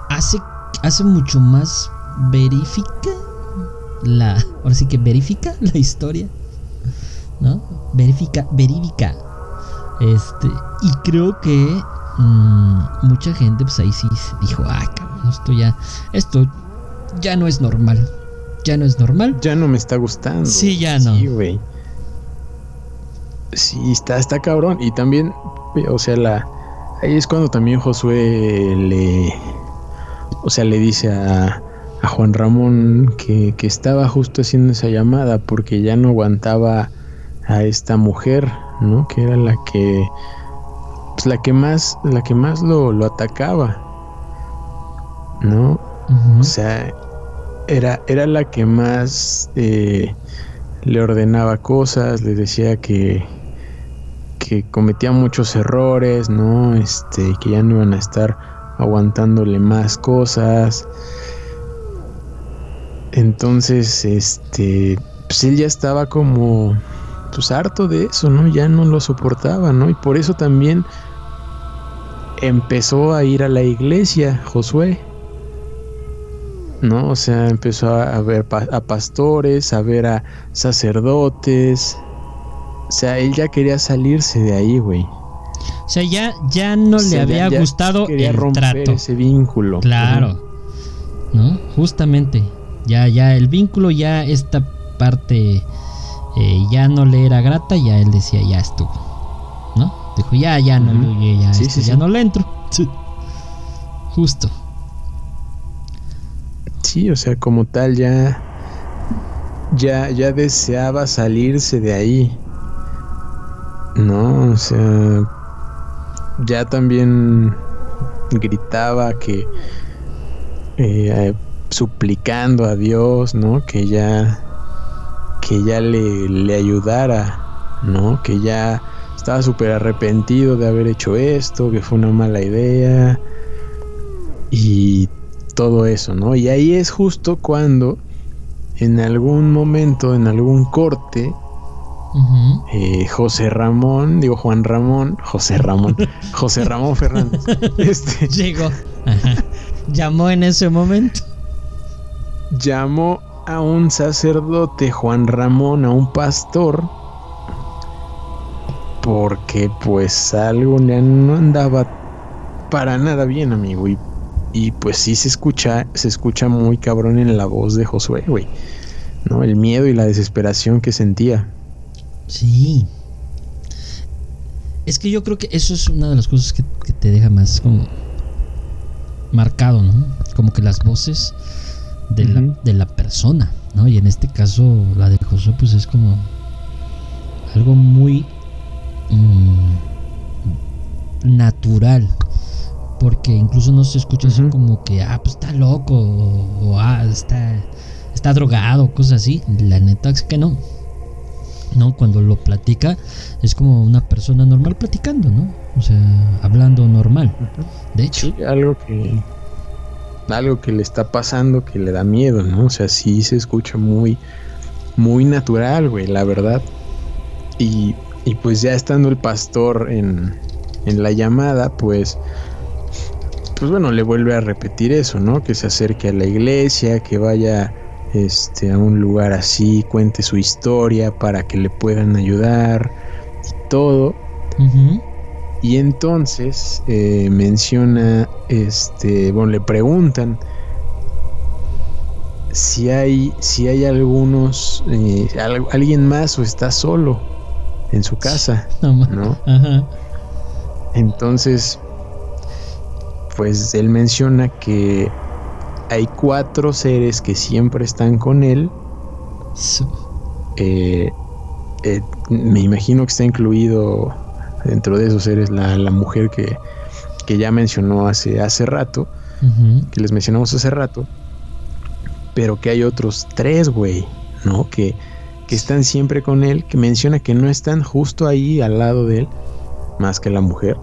hace, hace mucho más verifica la. Ahora sí que verifica la historia. ¿No? Verifica, verídica. Este. Y creo que mmm, mucha gente, pues ahí sí dijo, ah, cabrón, esto ya. Esto ya no es normal. Ya no es normal. Ya no me está gustando. Sí, ya no. Sí, güey. Sí, está, está cabrón. Y también, o sea, la. Ahí es cuando también Josué le o sea, le dice a, a Juan Ramón que, que, estaba justo haciendo esa llamada porque ya no aguantaba a esta mujer, ¿no? Que era la que, pues la que más, la que más lo, lo atacaba, ¿no? Uh -huh. O sea, era, era la que más eh, le ordenaba cosas, le decía que, que cometía muchos errores, ¿no? Este, que ya no iban a estar aguantándole más cosas. Entonces, este, pues él ya estaba como pues harto de eso, ¿no? Ya no lo soportaba, ¿no? Y por eso también empezó a ir a la iglesia, Josué. ¿No? O sea, empezó a ver a pastores, a ver a sacerdotes. O sea, él ya quería salirse de ahí, güey. O sea, ya, ya no le había gustado el trato. ese vínculo. Claro. ¿No? Justamente. Ya, ya, el vínculo, ya esta parte eh, ya no le era grata, ya él decía, ya estuvo. ¿No? Dijo, ya, ya no, ya, ya no le entro. Justo. Sí, o sea, como tal, ya. Ya, ya deseaba salirse de ahí. No, o sea. Ya también gritaba que. Eh, suplicando a Dios, ¿no? Que ya que ya le, le ayudara, ¿no? Que ya estaba súper arrepentido de haber hecho esto, que fue una mala idea y todo eso, ¿no? Y ahí es justo cuando en algún momento, en algún corte, eh, José Ramón, digo Juan Ramón, José Ramón, José Ramón Fernández, este, llegó, llamó en ese momento, llamó a un sacerdote, Juan Ramón, a un pastor, porque pues algo no andaba para nada bien, amigo. Y, y, pues sí se escucha, se escucha muy cabrón en la voz de Josué, güey. ¿No? El miedo y la desesperación que sentía. Sí. Es que yo creo que eso es una de las cosas que, que te deja más como marcado, ¿no? Como que las voces de, la, de la persona, ¿no? Y en este caso la de José pues es como algo muy mm, natural, porque incluso no se escucha así como que, ah, pues está loco, o, ah, está, está drogado, cosas así. La neta es que no. ¿no? Cuando lo platica es como una persona normal platicando, ¿no? O sea, hablando normal. De hecho. algo que algo que le está pasando que le da miedo, ¿no? O sea, sí se escucha muy, muy natural, güey, la verdad. Y, y pues ya estando el pastor en, en la llamada, pues, pues bueno, le vuelve a repetir eso, ¿no? Que se acerque a la iglesia, que vaya este, a un lugar así, cuente su historia para que le puedan ayudar y todo. Y entonces eh, menciona, este, bueno, le preguntan si hay, si hay algunos, eh, alguien más o está solo en su casa, ¿no? Entonces, pues él menciona que hay cuatro seres que siempre están con él. Eh, me imagino que está incluido dentro de esos seres la, la mujer que, que, ya mencionó hace, hace rato, que les mencionamos hace rato, pero que hay otros tres, güey, ¿no? Que, que están siempre con él, que menciona que no están justo ahí al lado de él, más que la mujer,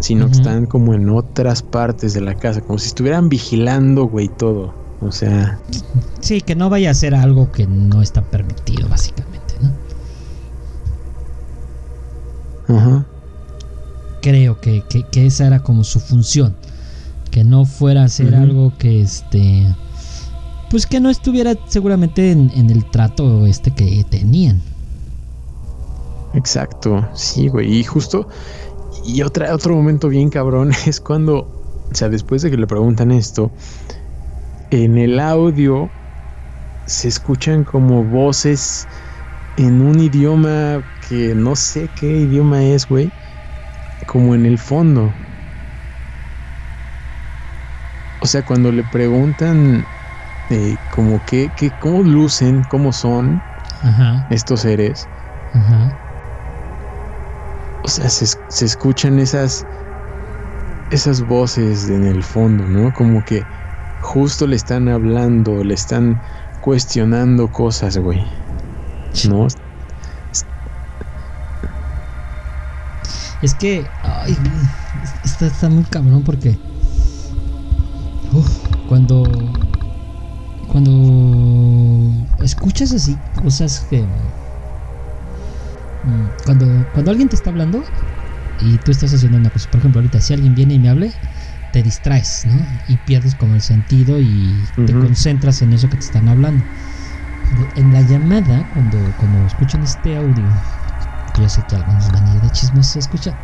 sino que están como en otras partes de la casa, como si estuvieran vigilando, güey, todo. O sea... Sí, que no vaya a ser algo que no está permitido, básicamente. Creo que, esa era como su función. Que no fuera a ser algo que este. Pues que no estuviera seguramente en, el trato este que tenían. Exacto, sí, güey. Y justo. Y otra, otro momento bien cabrón es cuando. O sea, después de que le preguntan esto. En el audio se escuchan como voces en un idioma que no sé qué idioma es, güey. Como en el fondo. O sea, cuando le preguntan eh, como que, que, cómo lucen, cómo son estos seres. O sea, se, se, escuchan esas esas voces en el fondo, ¿no? Como que justo le están hablando, le están cuestionando cosas, güey. ¿No? Es que. Ay, está, está muy cabrón porque. cuando. Cuando escuchas así cosas que... Mm, cuando, cuando alguien te está hablando y tú estás haciendo una cosa, por ejemplo, ahorita si alguien viene y me hable, te distraes, ¿no? Y pierdes como el sentido y te concentras en eso que te están hablando. En la llamada, cuando, cuando escuchan este audio, que yo sé que algunos van a ir de chismos se escucha,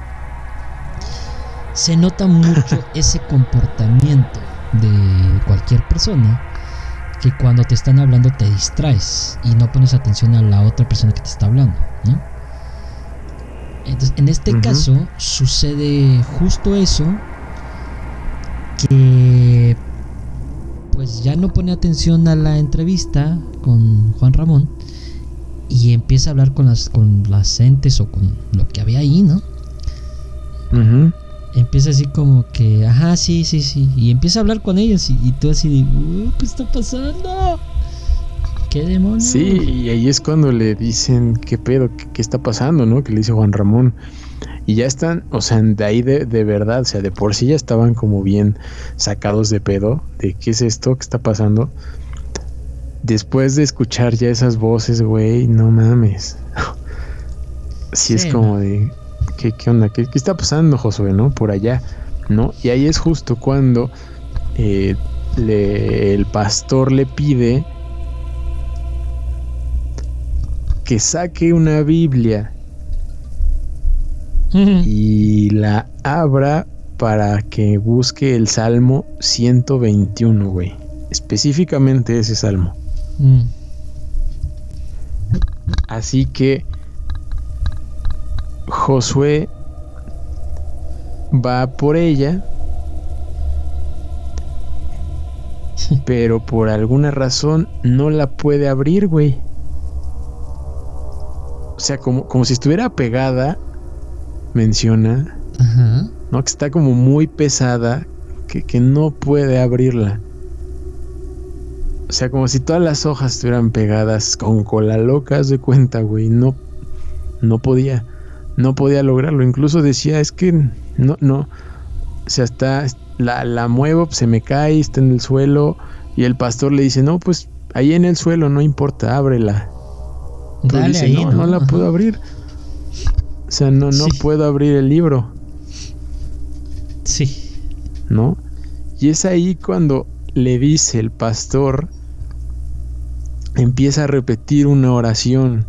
se nota mucho ese comportamiento de cualquier persona que cuando te están hablando te distraes y no pones atención a la otra persona que te está hablando, ¿no? Entonces, en este caso sucede justo eso que pues ya no pone atención a la entrevista con Juan Ramón y empieza a hablar con las con las entes o con lo que había ahí, ¿no? Empieza así como que, ajá, sí, sí, sí, y empieza a hablar con ellos y, tú así ¿qué está pasando? ¿Qué demonios? Sí, y ahí es cuando le dicen, ¿qué pedo? ¿Qué, qué está pasando, no? Que le dice Juan Ramón. Y ya están, o sea, de ahí de, de, verdad, o sea, de por sí ya estaban como bien sacados de pedo, de qué es esto, qué está pasando. Después de escuchar ya esas voces, güey, no mames. sí, es como de, ¿qué, qué onda? ¿Qué, ¿Qué, está pasando, Josué, no? Por allá, ¿no? Y ahí es justo cuando eh, le, el pastor le pide que saque una Biblia y la abra para que busque el Salmo 121, güey. Específicamente ese salmo. Mm. Así que Josué va por ella, pero por alguna razón no la puede abrir, güey. O sea, como, como si estuviera pegada menciona, ¿no? Que está como muy pesada, que, no puede abrirla. O sea, como si todas las hojas estuvieran pegadas con cola locas de cuenta, güey. No, no podía, no podía lograrlo. Incluso decía, es que no, no. O sea, está, la, la muevo, se me cae, está en el suelo. Y el pastor le dice, no, pues ahí en el suelo, no importa, ábrela. Pero dice, no, no, la puedo abrir. O sea, no, no puedo abrir el libro. Sí. ¿No? Y es ahí cuando le dice el pastor, empieza a repetir una oración.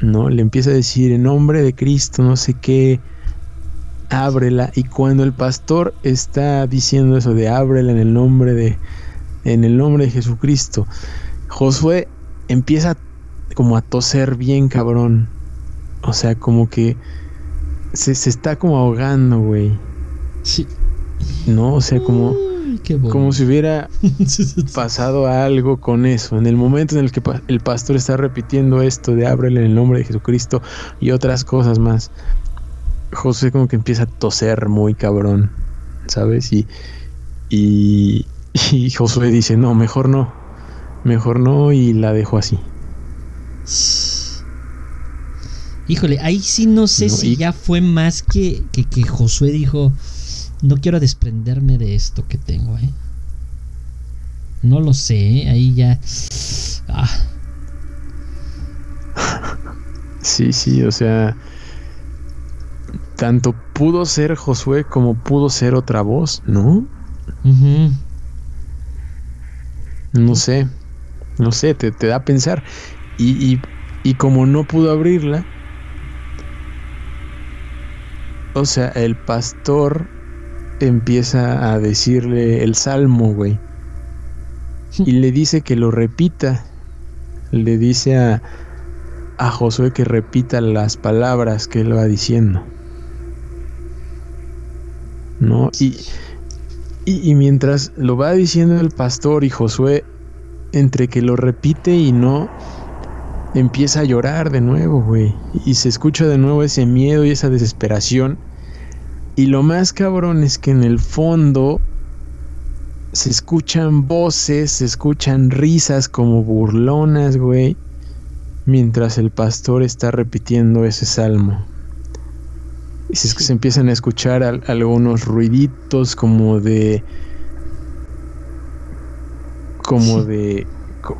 ¿No? Le empieza a decir, en nombre de Cristo, no sé qué, ábrela. Y cuando el pastor está diciendo eso de ábrela en el nombre de, en el nombre de Jesucristo, Josué empieza como a toser bien cabrón. O sea, como que se, está como ahogando, güey. Sí. No, o sea, como, como si hubiera pasado algo con eso. En el momento en el que el pastor está repitiendo esto de ábrele en el nombre de Jesucristo y otras cosas más, José como que empieza a toser muy cabrón, ¿sabes? Y, y, y Josué dice, no, mejor no, mejor no y la dejo así. Híjole, ahí sí no sé si ya fue más que, que, Josué dijo, no quiero desprenderme de esto que tengo, ¿eh? No lo sé, ¿eh? ahí ya... Ah. Sí, sí, o sea, tanto pudo ser Josué como pudo ser otra voz, ¿no? No sé, no sé, te, da a pensar. Y, y, y como no pudo abrirla, o sea, el pastor empieza a decirle el salmo, güey. Y le dice que lo repita. Le dice a, a Josué que repita las palabras que él va diciendo. ¿No? Y, y, y, mientras lo va diciendo el pastor y Josué, entre que lo repite y no, empieza a llorar de nuevo, güey. Y se escucha de nuevo ese miedo y esa desesperación. Y lo más cabrón es que en el fondo se escuchan voces, se escuchan risas como burlonas, güey. Mientras el pastor está repitiendo ese salmo. Y se, se empiezan a escuchar algunos ruiditos como de... Como de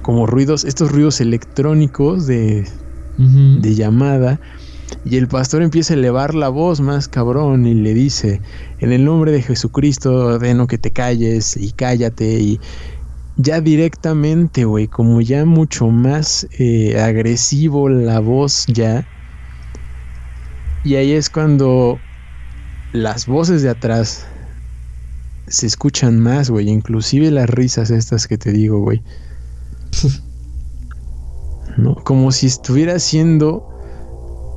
como ruidos, estos ruidos electrónicos de, de llamada. Y el pastor empieza a elevar la voz más cabrón y le dice, en el nombre de Jesucristo ordeno que te calles y cállate y ya directamente, güey, como ya mucho más eh, agresivo la voz ya. Y ahí es cuando las voces de atrás se escuchan más, güey, inclusive las risas estas que te digo, güey. ¿No? Como si estuviera haciendo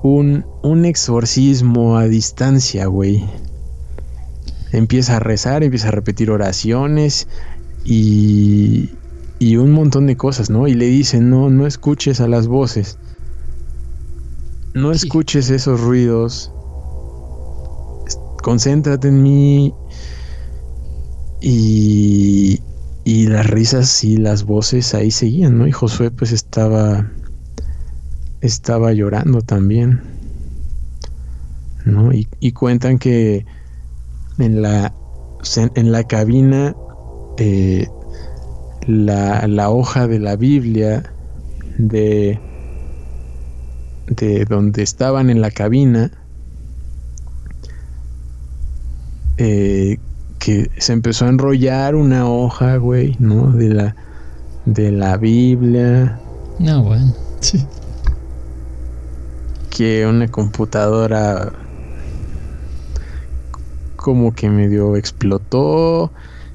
un, un exorcismo a distancia, güey. Empieza a rezar, empieza a repetir oraciones y, y un montón de cosas, ¿no? Y le dice, no, no escuches a las voces. No escuches esos ruidos. Concéntrate en mí. Y, y las risas y las voces ahí seguían, ¿no? Y Josué pues estaba estaba llorando también, ¿no? Y, y cuentan que en la en la cabina eh, la, la, hoja de la Biblia de, de donde estaban en la cabina, eh, que se empezó a enrollar una hoja, güey, ¿no? De la, de la Biblia. No, bueno, sí. Que una computadora como que medio explotó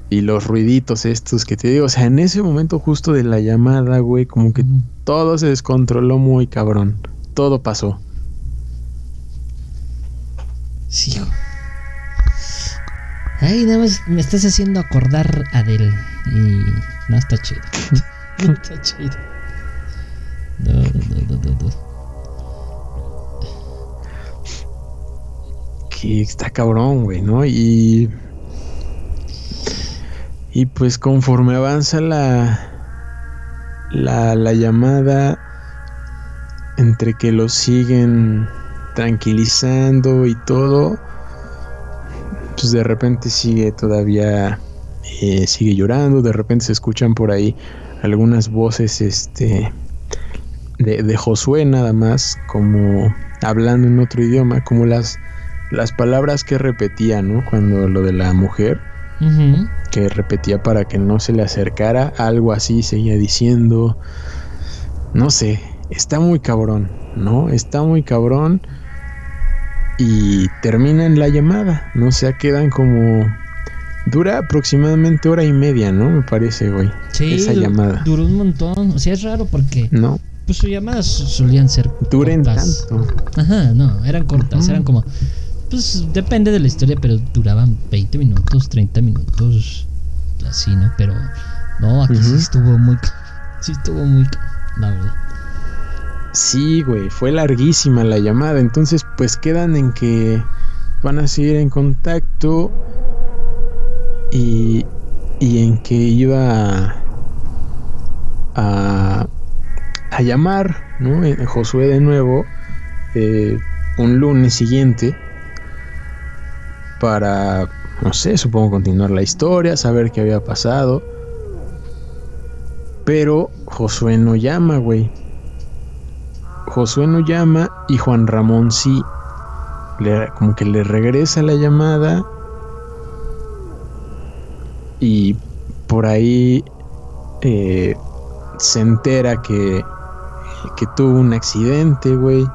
y los ruiditos estos que te digo, o sea, en ese momento justo de la llamada, güey, como que todo se descontroló muy cabrón. Todo pasó. Sí. Ay, nada más me estás haciendo acordar a Adele y no está chido. no está chido. No, no, no, no, no. Que está cabrón, güey, ¿no? Y y pues conforme avanza la, la, la llamada, entre que lo siguen tranquilizando y todo, pues de repente sigue todavía, eh, sigue llorando, de repente se escuchan por ahí algunas voces este, de, de Josué nada más, como hablando en otro idioma, como las, las palabras que repetía, ¿no? Cuando lo de la mujer que repetía para que no se le acercara, algo así seguía diciendo, no sé, está muy cabrón, ¿no? Está muy cabrón y termina en la llamada, no sé, quedan como... Dura aproximadamente hora y media, ¿no? Me parece, güey. Sí, esa llamada. Duró un montón. O sea, es raro porque. No. Pues sus llamadas solían ser. Duren cortas. tanto. Ajá, no, eran cortas. Eran como pues depende de la historia, pero duraban 20 minutos, 30 minutos, así, ¿no? Pero no, aquí sí estuvo muy. Sí estuvo muy. La verdad. Sí, güey, fue larguísima la llamada. Entonces, pues quedan en que van a seguir en contacto y, y en que iba a, a, llamar, ¿no? Eh, Josué de nuevo, eh, un lunes siguiente para, no sé, supongo continuar la historia, saber qué había pasado. Pero Josué no llama, güey. Josué no llama y Juan Ramón sí. Le, como que le regresa la llamada. Y por ahí eh, se entera que, que tuvo un accidente, güey.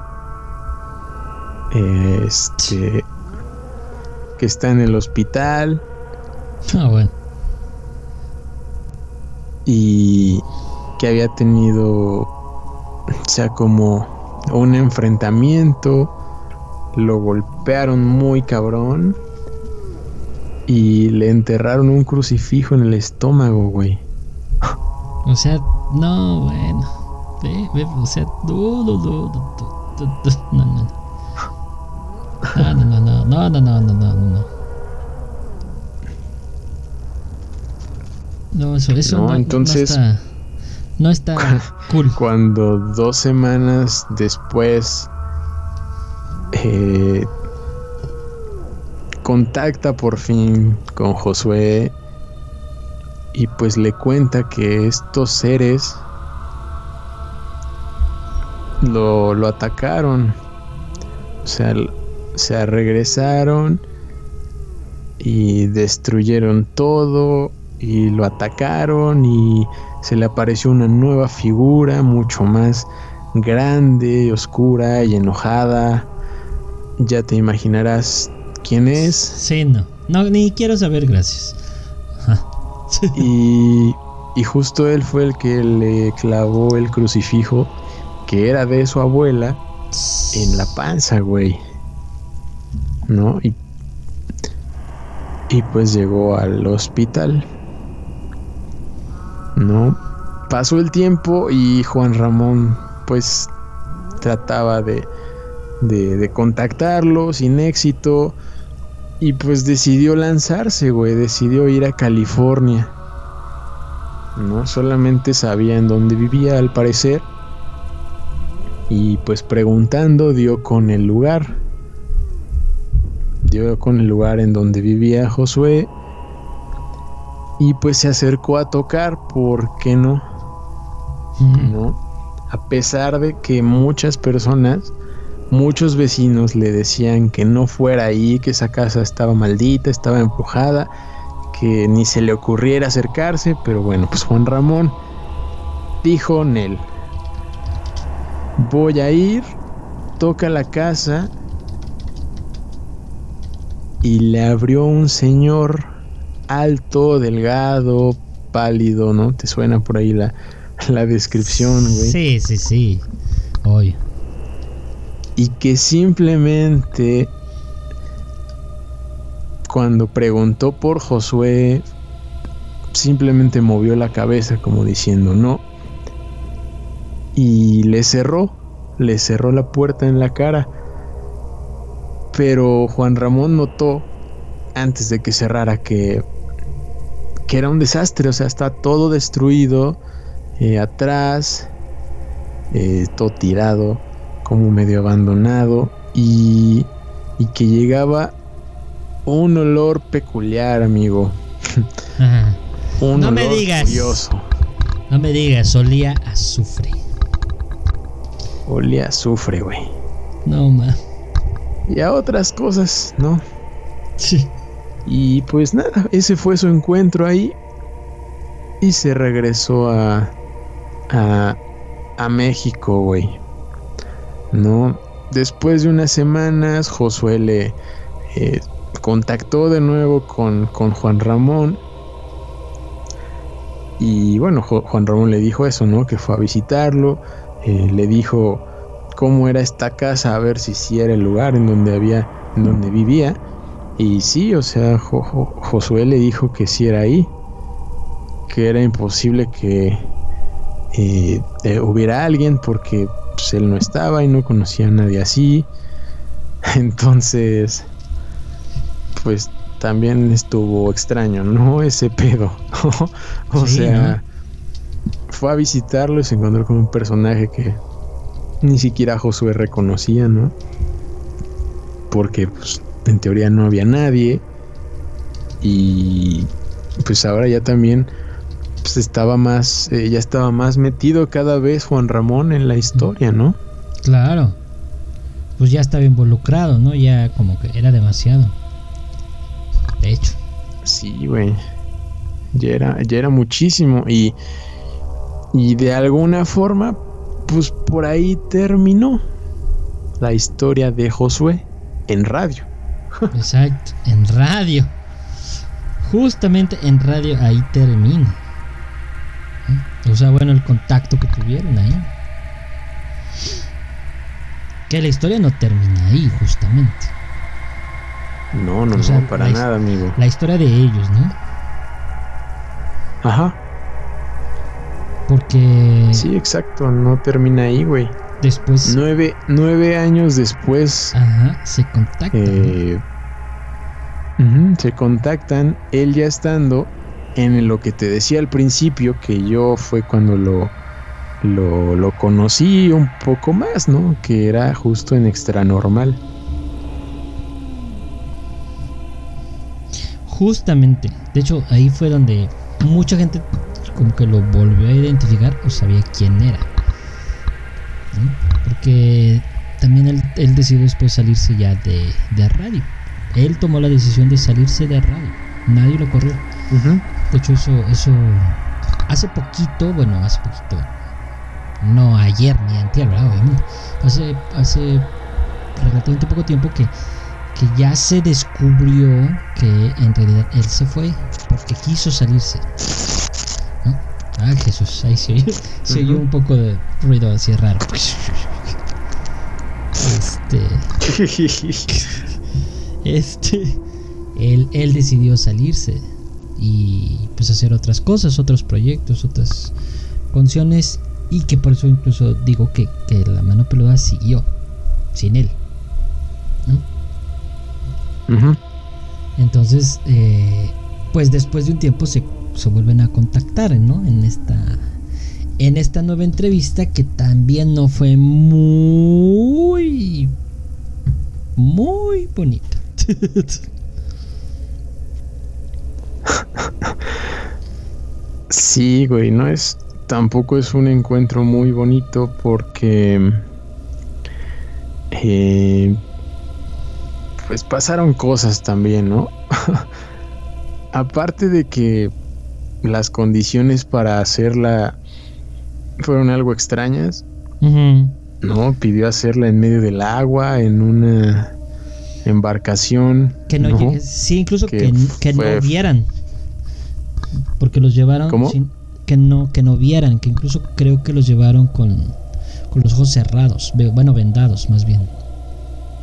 Este que está en el hospital. Ah, bueno. Y que había tenido, o sea, como un enfrentamiento. Lo golpearon muy cabrón. Y le enterraron un crucifijo en el estómago, güey. O sea, no, bueno. Ve, ve, o sea, no, no, no, no, no, no. No, no, no, no, no, no, no, no, no, no. No, eso, eso no, no, entonces, no está, no está cool. Cuando dos semanas después eh, contacta por fin con Josué y pues le cuenta que estos seres lo, lo atacaron. O sea, se regresaron y destruyeron todo y lo atacaron y se le apareció una nueva figura mucho más grande, oscura y enojada. Ya te imaginarás quién es. Sí, no. No, ni quiero saber, gracias. y, y justo él fue el que le clavó el crucifijo que era de su abuela en la panza, güey. ¿No? Y, y pues llegó al hospital. ¿No? Pasó el tiempo y Juan Ramón pues trataba de, de, contactarlo sin éxito y pues decidió lanzarse, güey, decidió ir a California. No solamente sabía en dónde vivía al parecer y pues preguntando dio con el lugar. Dio con el lugar en donde vivía Josué y pues se acercó a tocar, ¿por qué no? ¿No? a pesar de que muchas personas, muchos vecinos le decían que no fuera ahí, que esa casa estaba maldita, estaba empujada, que ni se le ocurriera acercarse, pero bueno, pues Juan Ramón dijo Nel, voy a ir, toca la casa y le abrió un señor alto, delgado, pálido, ¿no? ¿Te suena por ahí la, la descripción, güey. Sí, sí, sí. Hoy. Y que simplemente cuando preguntó por Josué, simplemente movió la cabeza como diciendo no. Y le cerró, le cerró la puerta en la cara. Pero Juan Ramón notó, antes de que cerrara, que, que era un desastre, o sea, está todo destruido eh, atrás, eh, todo tirado, como medio abandonado y, y que llegaba un olor peculiar, amigo. un no olor me digas. Curioso. No me digas, olía azufre. Olía azufre, güey. No, ma. Y a otras cosas, ¿no? Sí. Y pues nada, ese fue su encuentro ahí. Y se regresó a, a, a México, güey. ¿No? Después de unas semanas, Josué le eh, contactó de nuevo con, con, Juan Ramón. Y bueno, Juan Ramón le dijo eso, ¿no? Que fue a visitarlo. Eh, le dijo cómo era esta casa, a ver si sí era el lugar en donde había, en donde vivía. Y sí, o sea, Josué le dijo que sí era ahí. Que era imposible que, eh, hubiera alguien porque pues, él no estaba y no conocía a nadie así. Entonces, pues también estuvo extraño, ¿no? Ese pedo. o sea, fue a visitarlo y se encontró con un personaje que ni siquiera Josué reconocía, ¿no? Porque pues, en teoría no había nadie. Y pues ahora ya también pues, estaba más, eh, ya estaba más metido cada vez Juan Ramón en la historia, ¿no? Claro. Pues ya estaba involucrado, ¿no? Ya como que era demasiado. De hecho. Sí, güey. Ya era, ya era muchísimo. Y, y de alguna forma, pues por ahí terminó la historia de Josué en radio. Exacto, en radio. Justamente en radio ahí termina. O sea, bueno, el contacto que tuvieron ahí. Que la historia no termina ahí, justamente. No, no, no, para nada, amigo. La historia de ellos, ¿no? Ajá. Porque. Sí, exacto, no termina ahí, güey. Después. Nueve, nueve años después. Ajá, se contactan. Eh, se contactan, él ya estando en lo que te decía al principio, que yo fue cuando lo, lo, conocí un poco más, ¿no? Que era justo en extra normal. Justamente, de hecho ahí fue donde mucha gente como que lo volvió a identificar o sabía quién era. Porque también él, él decidió después salirse ya de, de radio. Él tomó la decisión de salirse de radio. Nadie lo corrió. De hecho, eso, eso hace poquito, bueno, hace poquito, no ayer ni antes, ¿verdad? Obviamente. Hace, hace relativamente poco tiempo que, que ya se descubrió que en realidad él se fue porque quiso salirse. Ah, Jesús, ahí se oyó, se oyó un poco de ruido así raro. Este. este. Él, él decidió salirse y pues hacer otras cosas, otros proyectos, otras canciones y que por eso incluso digo que, que la mano peluda siguió sin él. Entonces, eh, pues después de un tiempo se, se vuelven a contactar, ¿no? En esta, en esta nueva entrevista que también no fue muy, muy bonita. Sí, güey, no es. Tampoco es un encuentro muy bonito porque. eh, pues pasaron cosas también, ¿no? Aparte de que las condiciones para hacerla fueron algo extrañas. ¿no? Pidió hacerla en medio del agua, en una embarcación. Que no, ¿no? sí, incluso Que que, que fue- no vieran. Porque los llevaron ¿Cómo? sin- que no que no vieran, que incluso creo que los llevaron con, con los ojos cerrados, bueno, vendados más bien.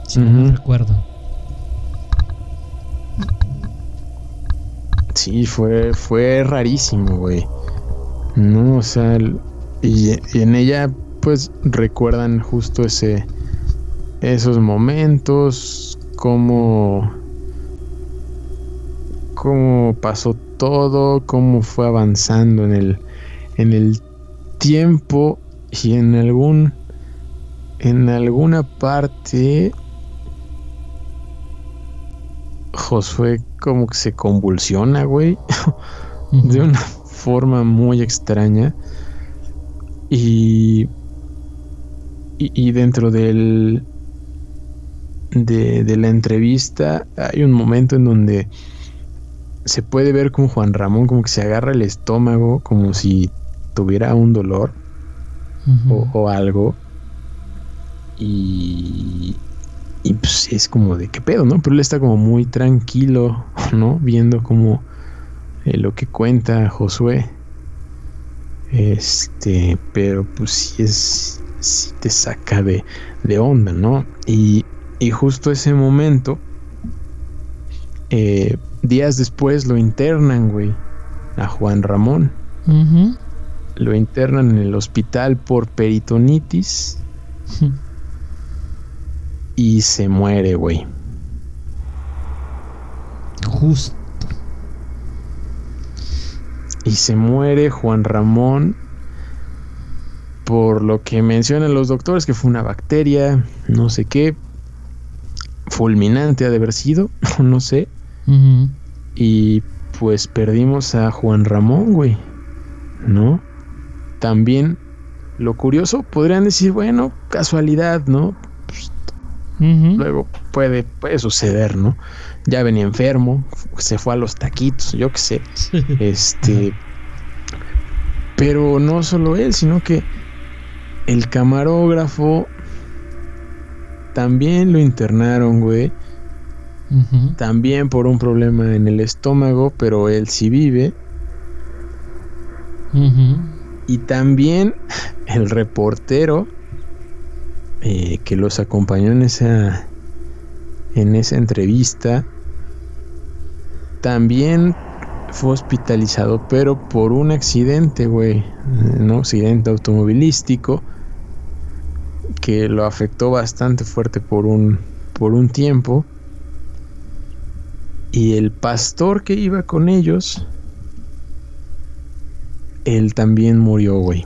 Si no mal Ujú. recuerdo. Sí, fue, fue rarísimo, güey. No, o sea, y en ella, pues recuerdan justo ese, esos momentos, cómo, cómo pasó todo, cómo fue avanzando en el, en el tiempo y en algún, en alguna parte, Josué como que se convulsiona, güey, de una forma muy extraña. Y, y, y dentro del, de, de la entrevista hay un momento en donde se puede ver como Juan Ramón como que se agarra el estómago como si tuviera un dolor o algo. Y, y pues es como de qué pedo, ¿no? Pero él está como muy tranquilo, ¿no? Viendo como eh, lo que cuenta Josué. Este, pero pues sí es, sí te saca de, de onda, ¿no? Y, y justo ese momento, eh, días después lo internan, güey, a Juan Ramón lo internan en el hospital por peritonitis y se muere, güey. Justo. Y se muere Juan Ramón por lo que mencionan los doctores, que fue una bacteria, no sé qué, fulminante ha de haber sido, no sé. Y pues perdimos a Juan Ramón, güey. ¿No? También lo curioso, podrían decir, bueno, casualidad, ¿no? Luego puede, puede suceder, ¿no? Ya venía enfermo, se fue a los taquitos, yo qué sé. Este. Pero no solo él, sino que el camarógrafo también lo internaron, güey. También por un problema en el estómago, pero él sí vive. Y también el reportero eh, que los acompañó en esa en esa entrevista también fue hospitalizado, pero por un accidente, güey, un accidente automovilístico que lo afectó bastante fuerte por un por un tiempo. Y el pastor que iba con ellos él también murió, güey.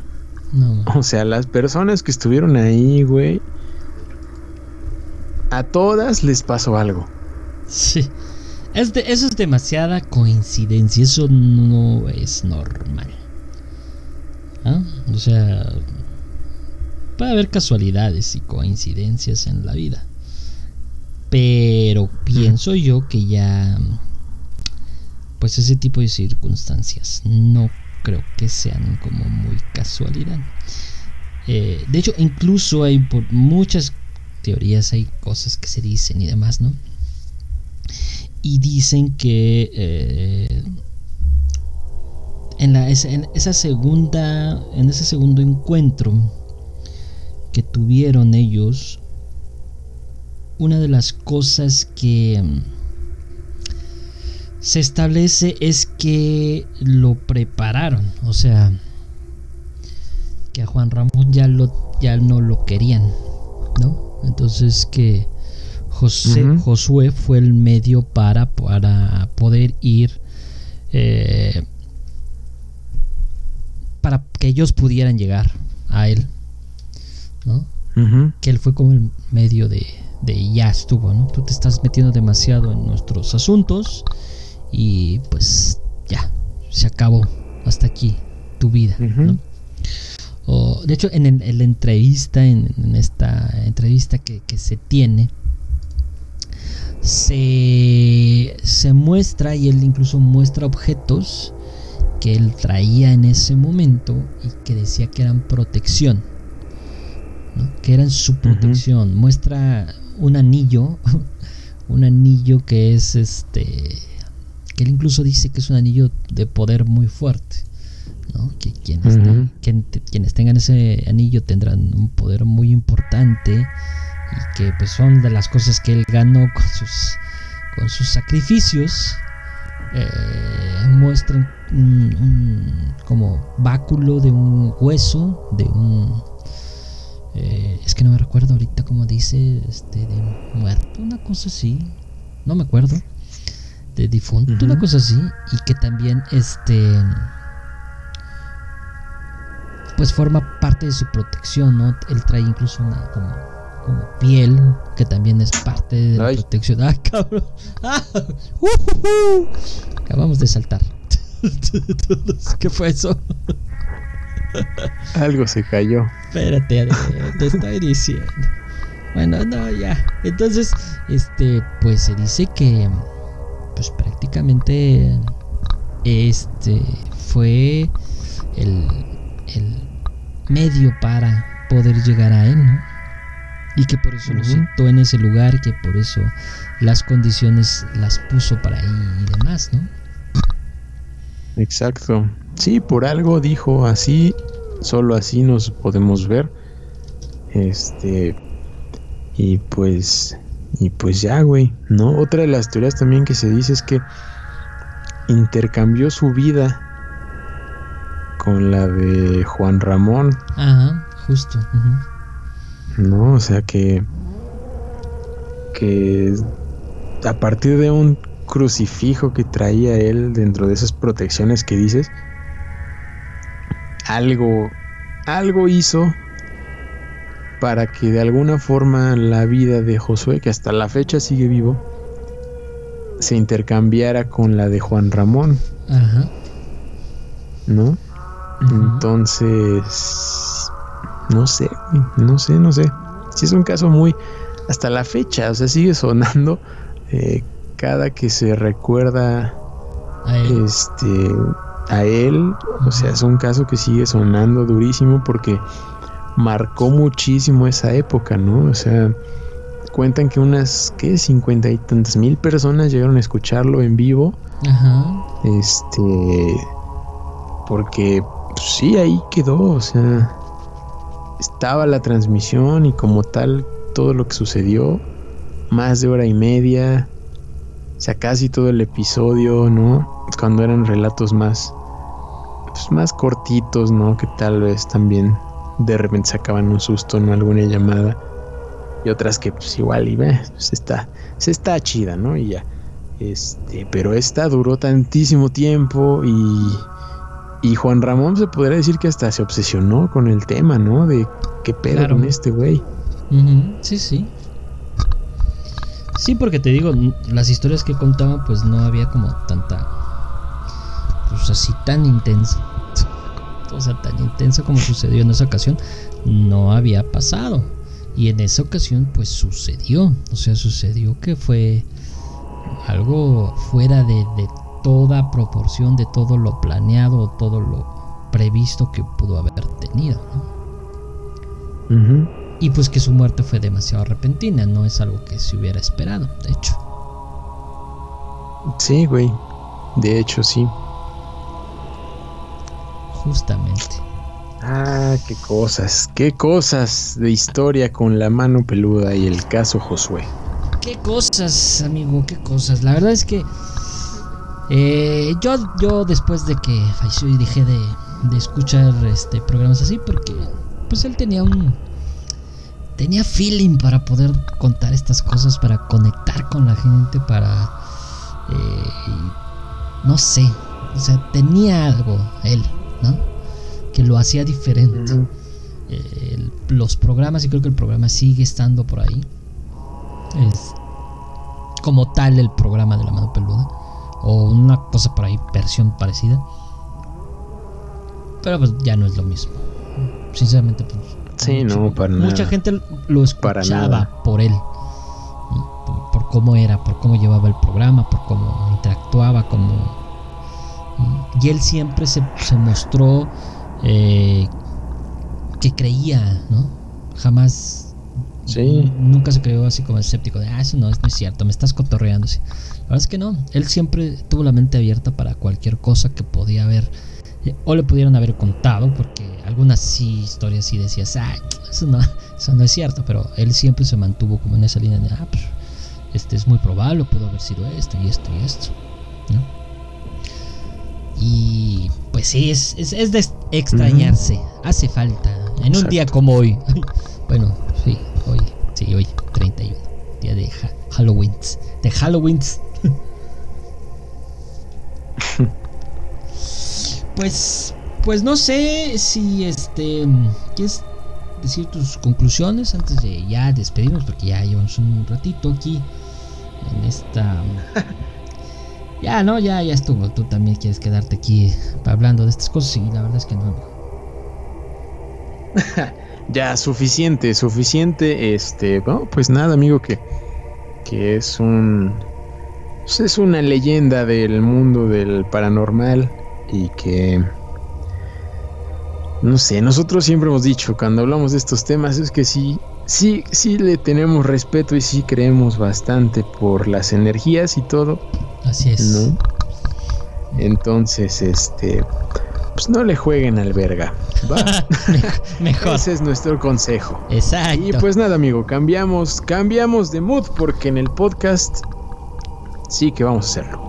No. O sea, las personas que estuvieron ahí, güey, a todas les pasó algo. Sí. Es de- eso es demasiada coincidencia. Eso no es normal. ¿Ah? O sea. puede haber casualidades y coincidencias en la vida. Pero pienso yo que ya pues ese tipo de circunstancias no creo que sean como muy casualidad. Eh, de hecho, incluso hay por muchas teorías, hay cosas que se dicen y demás, ¿no? Y dicen que eh, en, la, esa segunda, en ese segundo encuentro que tuvieron ellos, una de las cosas que se establece es que lo prepararon, o sea, que a Juan Ramón ya lo ya no lo querían, ¿no? Entonces que José, Josué fue el medio para, para poder ir eh, para que ellos pudieran llegar a él, ¿no? Que él fue como el medio de, de ya estuvo, ¿no? Tú te estás metiendo demasiado en nuestros asuntos y pues ya, se acabó hasta aquí tu vida. o, de hecho, en, la entrevista, en, esta entrevista que, se tiene, se, se, muestra y él incluso muestra objetos que él traía en ese momento y que decía que eran protección, que eran su protección. Muestra un anillo, un anillo que es este él incluso dice que es un anillo de poder muy fuerte. ¿no? Que quienes, tengan ese anillo tendrán un poder muy importante y que pues son de las cosas que él ganó con sus, con sus sacrificios. Eh, muestran un, como báculo de un hueso, de un... Eh, es que no me recuerdo ahorita cómo dice, este, de muerto, una cosa así, no me acuerdo de difunto, una cosa así, y que también este pues forma parte de su protección, ¿no? Él trae incluso una como, como piel que también es parte de la protección. Ah, cabrón. Ah, Acabamos de saltar. ¿Qué fue eso? Algo se cayó. Espérate, te estoy diciendo. Bueno, no, ya. Entonces, este, pues se dice que prácticamente este fue el, medio para poder llegar a él, Y que por eso lo sentó en ese lugar, que por eso las condiciones las puso para ahí y demás, ¿no? Exacto. Sí, por algo dijo así, solo así nos podemos ver. Este. Y pues y pues ya, güey, ¿no? Otra de las teorías también que se dice es que intercambió su vida con la de Juan Ramón. Ajá, justo. No, o sea que que a partir de un crucifijo que traía él dentro de esas protecciones que dices, algo algo hizo para que de alguna forma la vida de Josué, que hasta la fecha sigue vivo, se intercambiara con la de Juan Ramón. Ajá. ¿No? Entonces, no sé, no sé, no sé. Si es un caso muy, hasta la fecha, o sea, sigue sonando eh, cada que se recuerda a él. este a él, o sea, es un caso que sigue sonando durísimo porque marcó muchísimo esa época, ¿no? O sea, cuentan que unas, ¿qué? Cincuenta y tantas mil personas llegaron a escucharlo en vivo. Ajá. Este, porque pues, sí, ahí quedó, o sea, estaba la transmisión y como tal todo lo que sucedió, más de hora y media, o sea, casi todo el episodio, ¿no? Cuando eran relatos más, pues, más cortitos, ¿no? Que tal vez también de repente sacaban un susto en alguna llamada y otras que pues igual y ve, pues está, se está chida, ¿no? Y ya. Este, pero esta duró tantísimo tiempo y y Juan Ramón se podría decir que hasta se obsesionó con el tema, ¿no? De qué pedo con este güey. Sí, sí. Sí, porque te digo, las historias que contaba, pues no había como tanta. Pues así tan intensa. O sea, tan intenso como sucedió en esa ocasión, no había pasado. Y en esa ocasión, pues sucedió. O sea, sucedió que fue algo fuera de, toda proporción, de todo lo planeado, todo lo previsto que pudo haber tenido. Y pues que su muerte fue demasiado repentina, no es algo que se hubiera esperado, de hecho. Sí, güey. De hecho, sí. Justamente. Ah, qué cosas, qué cosas de historia con la mano peluda y el caso Josué. Qué cosas, amigo, qué cosas. La verdad es que eh, yo, yo después de que falleció y dejé de, de escuchar este programas así porque pues él tenía un tenía feeling para poder contar estas cosas, para conectar con la gente, para eh, no sé, o sea, tenía algo él, ¿no? Que lo hacía diferente. los programas, y creo que el programa sigue estando por ahí. Es como tal el programa de la mano peluda. O una cosa por ahí, versión parecida. Pero pues ya no es lo mismo. Sinceramente, pues. Sí, no, para Mucha gente lo escuchaba por él por cómo era, por cómo llevaba el programa, por cómo interactuaba, como y él siempre se, mostró eh, que creía, ¿no? Jamás, sí. nunca se creyó así como escéptico de, ah, eso no, es cierto, me estás cotorreando. La verdad es que no, él siempre tuvo la mente abierta para cualquier cosa que podía haber eh, o le pudieran haber contado, porque algunas sí historias sí decías, ah, eso no, eso no es cierto, pero él siempre se mantuvo como en esa línea de, ah, pues, este es muy probable, pudo haber sido esto y esto y esto. Y pues sí, es, es, de extrañarse, hace falta. En un día como hoy, bueno, sí, hoy, sí, hoy, 31, día de Halloween, de Halloween. pues, pues no sé si este, ¿quieres decir tus conclusiones antes de ya despedirnos? Porque ya llevamos un ratito aquí en esta... ya, no, ya, ya estuvo. Tú también quieres quedarte aquí hablando de estas cosas y la verdad es que no. ya, suficiente, suficiente. Este, bueno, pues nada, amigo, que, que es un... Pues es una leyenda del mundo del paranormal y que... No sé, nosotros siempre hemos dicho cuando hablamos de estos temas es que sí, sí, sí le tenemos respeto y sí creemos bastante por las energías y todo. Así es. Entonces, este, pues no le jueguen al verga. Mejor. Ese es nuestro consejo. Exacto. Y pues nada, amigo, cambiamos, cambiamos de mood porque en el podcast sí que vamos a hacerlo.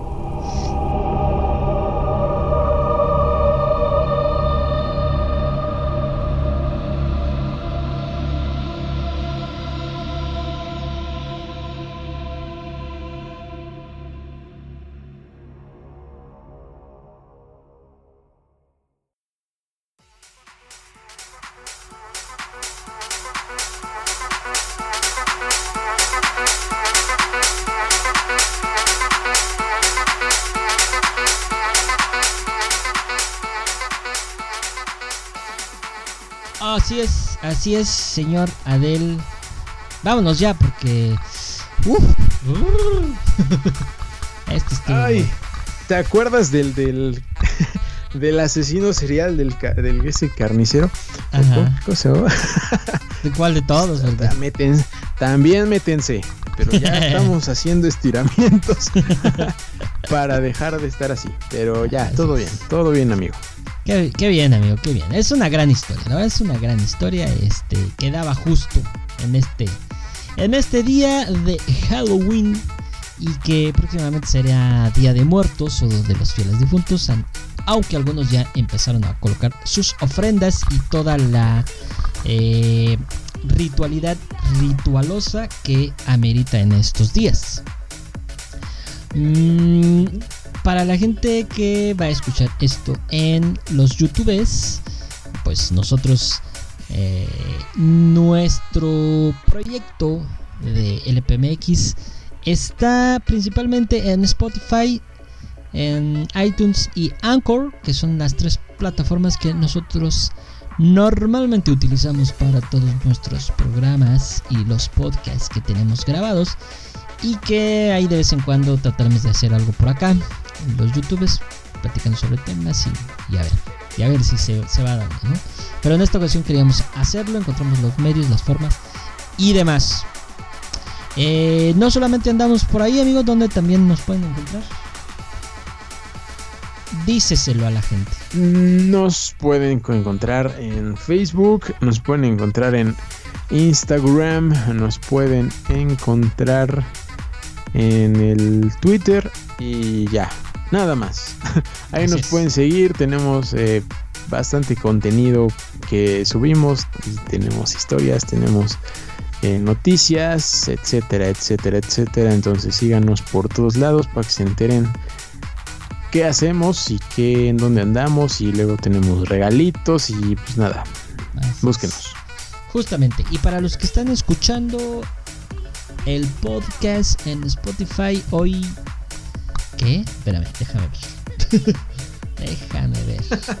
Así es, señor Adel. Vámonos ya porque. Uf. este Ay, ¿te acuerdas del del del asesino serial del, del ese carnicero? ¿Cómo, se llama? ¿De cuál de todos? también métense, pero ya estamos haciendo estiramientos para dejar de estar así. Pero ya, todo bien, todo bien, amigo. Qué, bien, amigo, qué bien. Es una gran historia, la verdad es una gran historia. Este, quedaba justo en este, en este día de Halloween y que próximamente será Día de Muertos o de los fieles difuntos, aunque algunos ya empezaron a colocar sus ofrendas y toda la eh, ritualidad ritualosa que amerita en estos días. Mm, para la gente que va a escuchar esto en los YouTubes, pues nosotros, eh, nuestro proyecto de LPMX está principalmente en Spotify en iTunes y Anchor, que son las tres plataformas que nosotros normalmente utilizamos para todos nuestros programas y los podcasts que tenemos grabados y que ahí de vez en cuando trataremos de hacer algo por acá los youtubes platicando sobre temas y, a ver y a ver si se, va dando ¿no? pero en esta ocasión queríamos hacerlo encontramos los medios las formas y demás eh, no solamente andamos por ahí amigos donde también nos pueden encontrar díceselo a la gente. Nos pueden encontrar en Facebook, nos pueden encontrar en Instagram, nos pueden encontrar en el Twitter y ya, nada más. Ahí nos pueden seguir, tenemos eh, bastante contenido que subimos, tenemos historias, tenemos eh, noticias, etcétera, etcétera, etcétera. Entonces síganos por todos lados para que se enteren qué hacemos y qué en dónde andamos. Y luego tenemos regalitos y pues nada, búsquenos. Justamente, y para los que están escuchando el podcast en Spotify hoy ¿Qué? Espérame, déjame ver. déjame ver.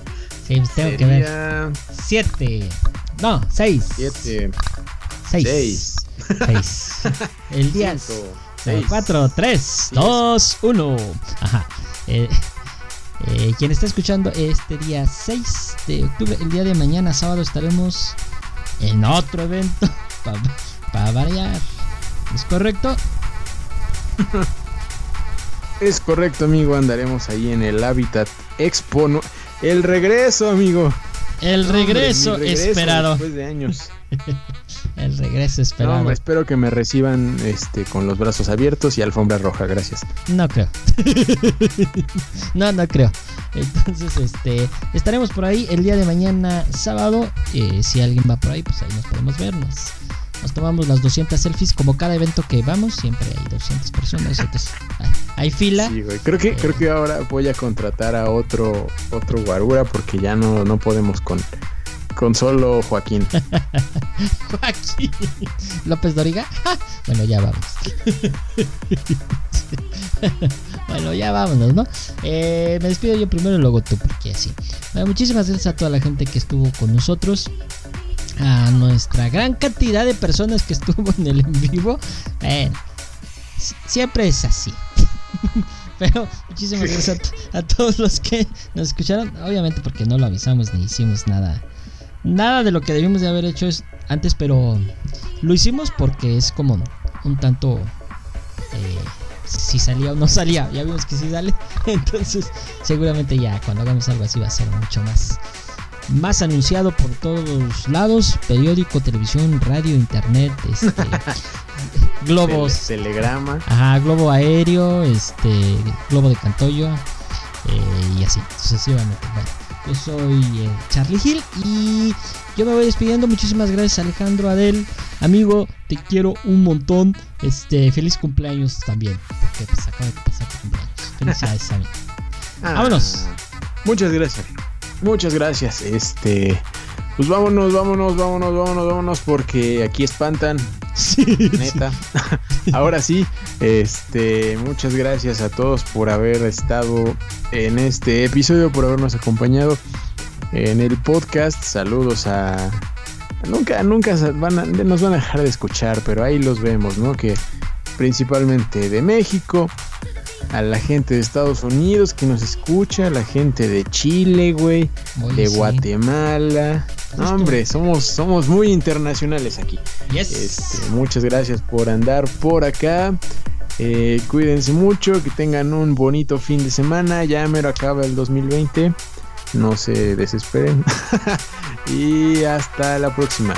Sí, tengo que ver. Siete. No, seis. Siete. Seis. Seis. seis. El día. Cinco, cuatro, tres, dos, uno. Ajá. Eh, eh, quien está escuchando este día 6 de octubre, el día de mañana, sábado, estaremos en otro evento para variar. ¿Es correcto? Es correcto, amigo. Andaremos ahí en el Habitat Expo. El regreso, amigo. El regreso, esperado. Después de años. El regreso esperado. No, espero que me reciban este, con los brazos abiertos y alfombra roja, gracias. No creo. no, no creo. Entonces, este, estaremos por ahí el día de mañana, sábado. Eh, si alguien va por ahí, pues ahí nos podemos vernos. Nos tomamos las 200 selfies como cada evento que vamos, siempre hay 200 personas, entonces hay, fila. Sí, güey. Creo que, eh, creo que ahora voy a contratar a otro, otro guarura porque ya no, no podemos con, con solo Joaquín. Joaquín. López Doriga. bueno, ya vamos. bueno, ya vámonos, ¿no? Eh, me despido yo primero y luego tú, porque así. muchísimas gracias a toda la gente que estuvo con nosotros a nuestra gran cantidad de personas que estuvo en el en vivo. Bueno, siempre es así. Pero muchísimas gracias a, todos los que nos escucharon. Obviamente porque no lo avisamos ni hicimos nada. Nada de lo que debimos de haber hecho es antes, pero lo hicimos porque es como un tanto... Eh, si salía o no salía. Ya vimos que sí sale. Entonces seguramente ya cuando hagamos algo así va a ser mucho más más anunciado por todos lados, periódico, televisión, radio, internet, este, globos, telegrama, ajá, globo aéreo, este, globo de Cantoyo eh, y así sucesivamente. Bueno, yo soy eh, Charlie Hill y yo me voy despidiendo. Muchísimas gracias Alejandro Adel, amigo, te quiero un montón. Este, feliz cumpleaños también, porque pues acaba de pasar tu cumpleaños. Felicidades, amigo. Ah, Vámonos. Muchas gracias. Muchas gracias. Este. Pues vámonos, vámonos, vámonos, vámonos, vámonos, porque aquí espantan. Sí, neta. Ahora sí, este, muchas gracias a todos por haber estado en este episodio, por habernos acompañado en el podcast. Saludos a. Nunca, nunca van nos van a dejar de escuchar, pero ahí los vemos, ¿no? Que principalmente de México, a la gente de Estados Unidos que nos escucha, a la gente de Chile, güey, de Guatemala. hombre, somos, somos muy internacionales aquí. Este, muchas gracias por andar por acá. Eh, cuídense mucho, que tengan un bonito fin de semana. Ya mero acaba el 2020. No se desesperen. y hasta la próxima.